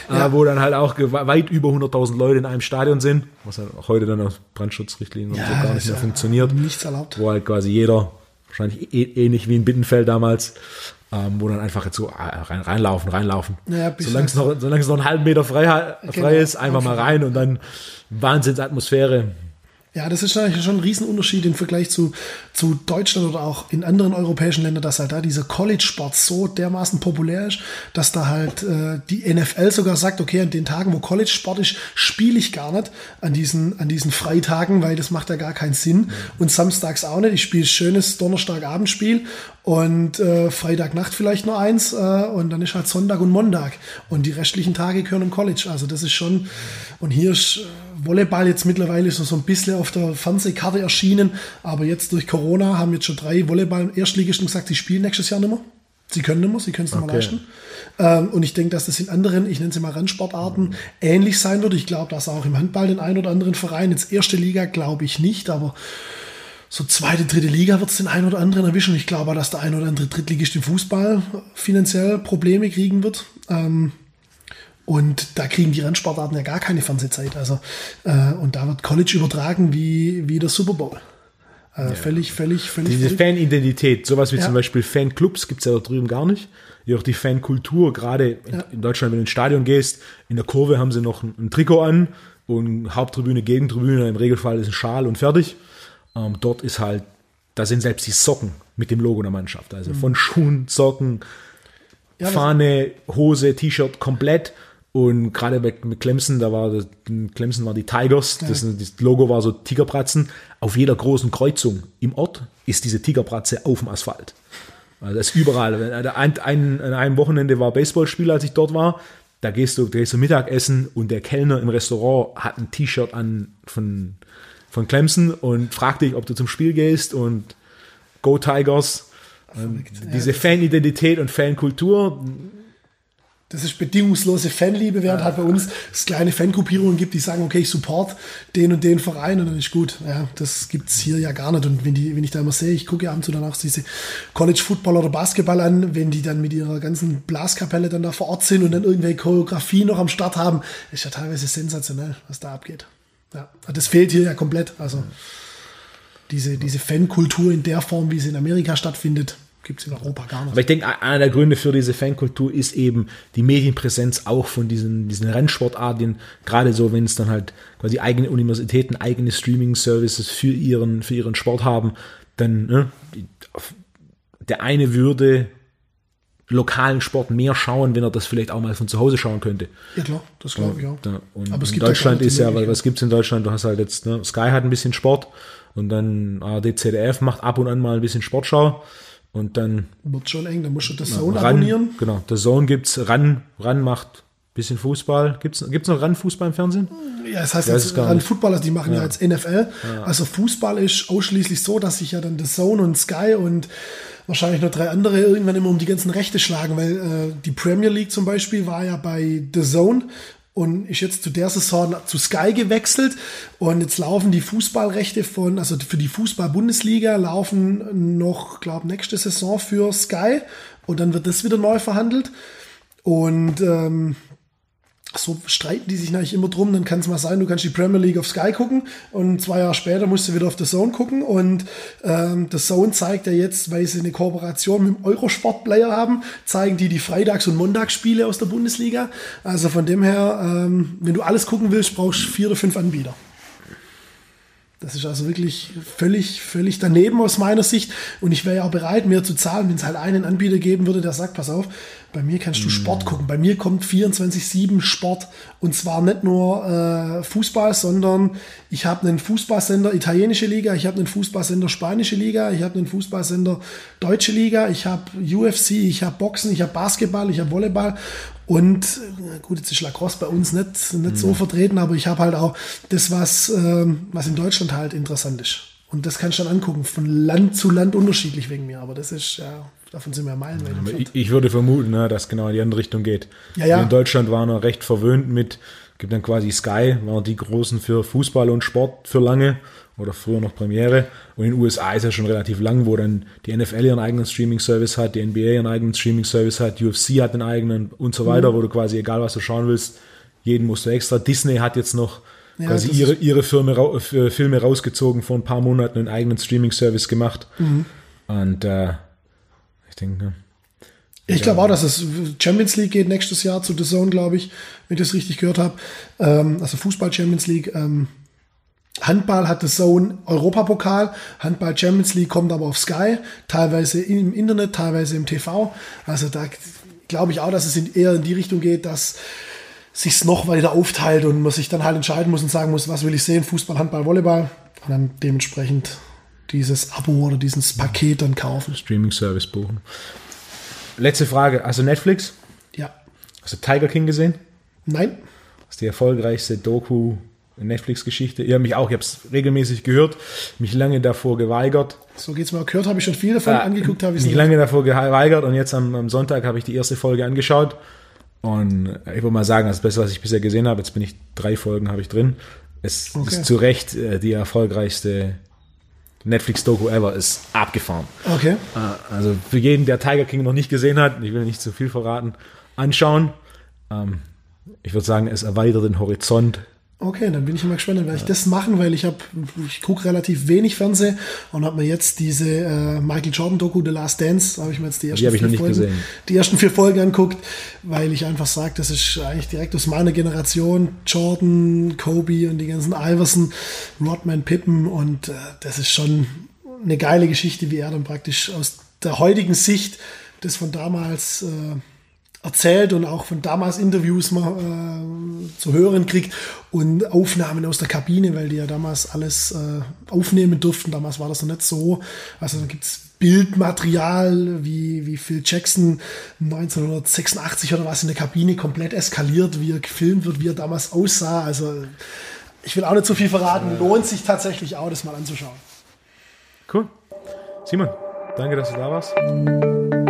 Speaker 1: äh, wo dann halt auch weit über 100.000 Leute in einem Stadion sind, was halt auch heute dann aus Brandschutzrichtlinien und so gar nicht mehr
Speaker 2: ja
Speaker 1: funktioniert,
Speaker 2: Nichts erlaubt.
Speaker 1: wo halt quasi jeder, wahrscheinlich eh- ähnlich wie in Bittenfeld damals, ähm, wo dann einfach jetzt so äh, rein, reinlaufen, reinlaufen.
Speaker 2: Ja, bis
Speaker 1: solange, es noch, solange es noch einen halben Meter frei, frei
Speaker 2: Genau.
Speaker 1: ist, einfach mal rein und dann Wahnsinnsatmosphäre.
Speaker 2: Ja, das ist natürlich schon ein Riesenunterschied im Vergleich zu, zu Deutschland oder auch in anderen europäischen Ländern, dass halt da dieser College-Sport so dermaßen populär ist, dass da halt äh, die NFL sogar sagt, okay, an den Tagen, wo College-Sport ist, spiele ich gar nicht an diesen, an diesen Freitagen, weil das macht ja gar keinen Sinn. Und samstags auch nicht. Ich spiele schönes Donnerstagabendspiel und äh, Freitagnacht vielleicht nur eins äh, und dann ist halt Sonntag und Montag. Und die restlichen Tage gehören im College. Also das ist schon, und hier ist äh, Volleyball jetzt mittlerweile so, so ein bisschen auf der Fernsehkarte erschienen, aber jetzt durch Corona haben jetzt schon drei Volleyball-Erstligisten gesagt, sie spielen nächstes Jahr nicht mehr. Sie können nicht mehr, sie können es nicht mehr
Speaker 1: Okay.
Speaker 2: leisten. Ähm, und ich denke, dass das in anderen, ich nenne sie mal Randsportarten, ähnlich sein wird. Ich glaube, dass auch im Handball den einen oder anderen Verein, jetzt erste Liga glaube ich nicht, aber so zweite, dritte Liga wird es den einen oder anderen erwischen. Ich glaube, dass der ein oder andere Drittligist im Fußball finanziell Probleme kriegen wird. Ähm, und da kriegen die Rennsportarten ja gar keine Fernsehzeit. Also, äh, und da wird College übertragen wie, wie der Super Bowl. Äh, Völlig, völlig, völlig.
Speaker 1: Diese. Fanidentität, sowas wie
Speaker 2: Ja.
Speaker 1: zum Beispiel Fanclubs gibt es ja da drüben gar nicht. Wie auch die Fankultur, gerade in,
Speaker 2: Ja.
Speaker 1: in Deutschland, wenn du ins Stadion gehst, in der Kurve haben sie noch ein, ein Trikot an und Haupttribüne, Gegentribüne, im Regelfall ist ein Schal und fertig. Ähm, dort ist halt, da sind selbst die Socken mit dem Logo der Mannschaft. Also von Schuhen, Socken,
Speaker 2: Mhm. Ja,
Speaker 1: Fahne, Hose, T-Shirt komplett. Und gerade mit Clemson, da war das, Clemson war die Tigers, das, das Logo war so Tigerpratzen. Auf jeder großen Kreuzung im Ort ist diese Tigerpratze auf dem Asphalt. Also das ist überall. Ein, ein, an einem Wochenende war Baseballspiel, als ich dort war. Da gehst du, da gehst du Mittagessen und der Kellner im Restaurant hat ein T-Shirt an von, von Clemson und fragt dich, ob du zum Spiel gehst und Go Tigers. Diese Fanidentität und Fankultur,
Speaker 2: Das ist bedingungslose Fanliebe, während halt bei uns es kleine Fangruppierungen gibt, die sagen, okay, ich support den und den Verein und dann ist gut. Ja, das gibt's hier ja gar nicht. Und wenn, die, wenn ich da immer sehe, ich gucke ja ab und auch diese College Football oder Basketball an, wenn die dann mit ihrer ganzen Blaskapelle dann da vor Ort sind und dann irgendwelche Choreografie noch am Start haben, ist ja teilweise sensationell, was da abgeht. Ja, das fehlt hier ja komplett. Also diese, diese Fankultur in der Form, wie sie in Amerika stattfindet, gibt's in Europa gar nicht.
Speaker 1: Aber ich denke, einer der Gründe für diese Fankultur ist eben die Medienpräsenz auch von diesen, diesen Rennsportarten, gerade so, wenn es dann halt quasi eigene Universitäten, eigene Streaming-Services für ihren, für ihren Sport haben, dann ne, der eine würde lokalen Sport mehr schauen, wenn er das vielleicht auch mal von zu Hause schauen könnte.
Speaker 2: Ja klar, das glaube ich auch.
Speaker 1: Da, und
Speaker 2: Aber es
Speaker 1: in
Speaker 2: gibt auch
Speaker 1: Deutschland ist ja, weil was gibt's in Deutschland? Du hast halt jetzt, ne, Sky hat ein bisschen Sport und dann ARD, ZDF macht ab und an mal ein bisschen Sportschau und dann
Speaker 2: Wird schon eng, da musst du das Zone
Speaker 1: Ran,
Speaker 2: abonnieren.
Speaker 1: genau, der Zone gibt's, Ran, Ran macht bisschen Fußball. Gibt's, gibt's noch Ran Fußball im Fernsehen?
Speaker 2: Ja, das heißt
Speaker 1: Weiß
Speaker 2: jetzt
Speaker 1: es gar
Speaker 2: an
Speaker 1: nicht.
Speaker 2: Football, also die machen ja, jetzt NFL. Also Fußball ist ausschließlich so, dass sich ja dann The Zone und Sky und wahrscheinlich noch drei andere irgendwann immer um die ganzen Rechte schlagen, weil äh, die Premier League zum Beispiel war ja bei The Zone und ist jetzt zu der Saison zu Sky gewechselt. Und jetzt laufen die Fußballrechte von, also für die Fußball-Bundesliga laufen noch, glaube nächste Saison für Sky. Und dann wird das wieder neu verhandelt. Und ähm, so streiten die sich natürlich immer drum. Dann kann es mal sein, du kannst die Premier League auf Sky gucken und zwei Jahre später musst du wieder auf The Zone gucken. Und ähm, The Zone zeigt ja jetzt, weil sie eine Kooperation mit dem Eurosport-Player haben, zeigen die die Freitags- und Montagsspiele aus der Bundesliga. Also von dem her, ähm, wenn du alles gucken willst, brauchst du vier oder fünf Anbieter. Das ist also wirklich völlig, völlig daneben aus meiner Sicht. Und ich wäre ja auch bereit, mehr zu zahlen, wenn es halt einen Anbieter geben würde, der sagt, pass auf, bei mir kannst du mm. Sport gucken. Bei mir kommt 24-7 Sport. Und zwar nicht nur äh, Fußball, sondern ich habe einen Fußballsender italienische Liga, ich habe einen Fußballsender spanische Liga, ich habe einen Fußballsender deutsche Liga, ich habe UFC, ich habe Boxen, ich habe Basketball, ich habe Volleyball. Und äh, gut, jetzt ist Lacrosse bei uns nicht, nicht mhm. so vertreten, aber ich habe halt auch das, was, äh, was in Deutschland halt interessant ist. Und das kannst du dann angucken, von Land zu Land unterschiedlich wegen mir. Aber das ist, ja, davon sind wir meilenweit
Speaker 1: ja, ich, ich, würde vermuten, ne, dass genau in die andere Richtung geht.
Speaker 2: Ja, ja.
Speaker 1: In Deutschland waren wir recht verwöhnt mit, gibt dann quasi Sky, waren die Großen für Fußball und Sport für lange oder früher noch Premiere. Und in den USA ist ja schon relativ lang, wo dann die NFL ihren eigenen Streaming-Service hat, die NBA ihren eigenen Streaming-Service hat, UFC hat einen eigenen und so weiter, mhm. wo du quasi, egal was du schauen willst, jeden musst du extra. Disney hat jetzt noch ja, quasi ihre, ihre Firme, Filme rausgezogen, vor ein paar Monaten einen eigenen Streaming-Service gemacht. Mhm. Und äh, ne,
Speaker 2: ich glaube auch, dass es Champions League geht nächstes Jahr zu The Zone, glaube ich, wenn ich das richtig gehört habe. Ähm, also Fußball Champions League. Ähm, Handball hat das Zone Europapokal, Handball Champions League kommt aber auf Sky, teilweise im Internet, teilweise im TV. Also da glaube ich auch, dass es in, eher in die Richtung geht, dass sich noch weiter aufteilt und man sich dann halt entscheiden muss und sagen muss, was will ich sehen, Fußball, Handball, Volleyball und dann dementsprechend dieses Abo oder dieses Paket dann kaufen.
Speaker 1: Streaming Service buchen. Letzte Frage, also Netflix?
Speaker 2: Ja.
Speaker 1: Hast du Tiger King gesehen?
Speaker 2: Nein.
Speaker 1: Das ist die erfolgreichste Doku Netflix-Geschichte. Ich habe mich auch, ich habe es regelmäßig gehört, mich lange davor geweigert.
Speaker 2: So geht es mir auch. Gehört habe ich schon viel davon, ja, angeguckt habe ich
Speaker 1: Mich lange davor geweigert und jetzt am, am Sonntag habe ich die erste Folge angeschaut. Und ich würde mal sagen, das Beste, was ich bisher gesehen habe, jetzt bin ich drei Folgen habe ich drin. Es okay. ist zu Recht äh, die erfolgreichste Netflix-Doku ever, ist abgefahren.
Speaker 2: Okay.
Speaker 1: Äh, also für jeden, der Tiger King noch nicht gesehen hat, ich will nicht zu viel verraten, anschauen. Ähm, ich würde sagen, es erweitert den Horizont
Speaker 2: Okay, dann bin ich immer gespannt, dann werde ich das machen, weil ich habe, ich gucke relativ wenig Fernsehen und habe mir jetzt diese äh, Michael Jordan Doku The Last Dance, habe ich mir jetzt die ersten
Speaker 1: die
Speaker 2: vier Folgen, die ersten vier Folgen anguckt, weil ich einfach sage, das ist eigentlich direkt aus meiner Generation Jordan, Kobe und die ganzen Iverson, Rodman, Pippen und äh, das ist schon eine geile Geschichte, wie er dann praktisch aus der heutigen Sicht das von damals äh, erzählt und auch von damals Interviews mal äh, zu hören kriegt und Aufnahmen aus der Kabine, weil die ja damals alles äh, aufnehmen durften. Damals war das noch nicht so. Also da gibt's Bildmaterial, wie, wie Phil Jackson 1986 oder was in der Kabine komplett eskaliert, wie er gefilmt wird, wie er damals aussah. Also ich will auch nicht so viel verraten. Lohnt sich tatsächlich auch, das mal anzuschauen.
Speaker 1: Cool. Simon, danke, dass du da warst.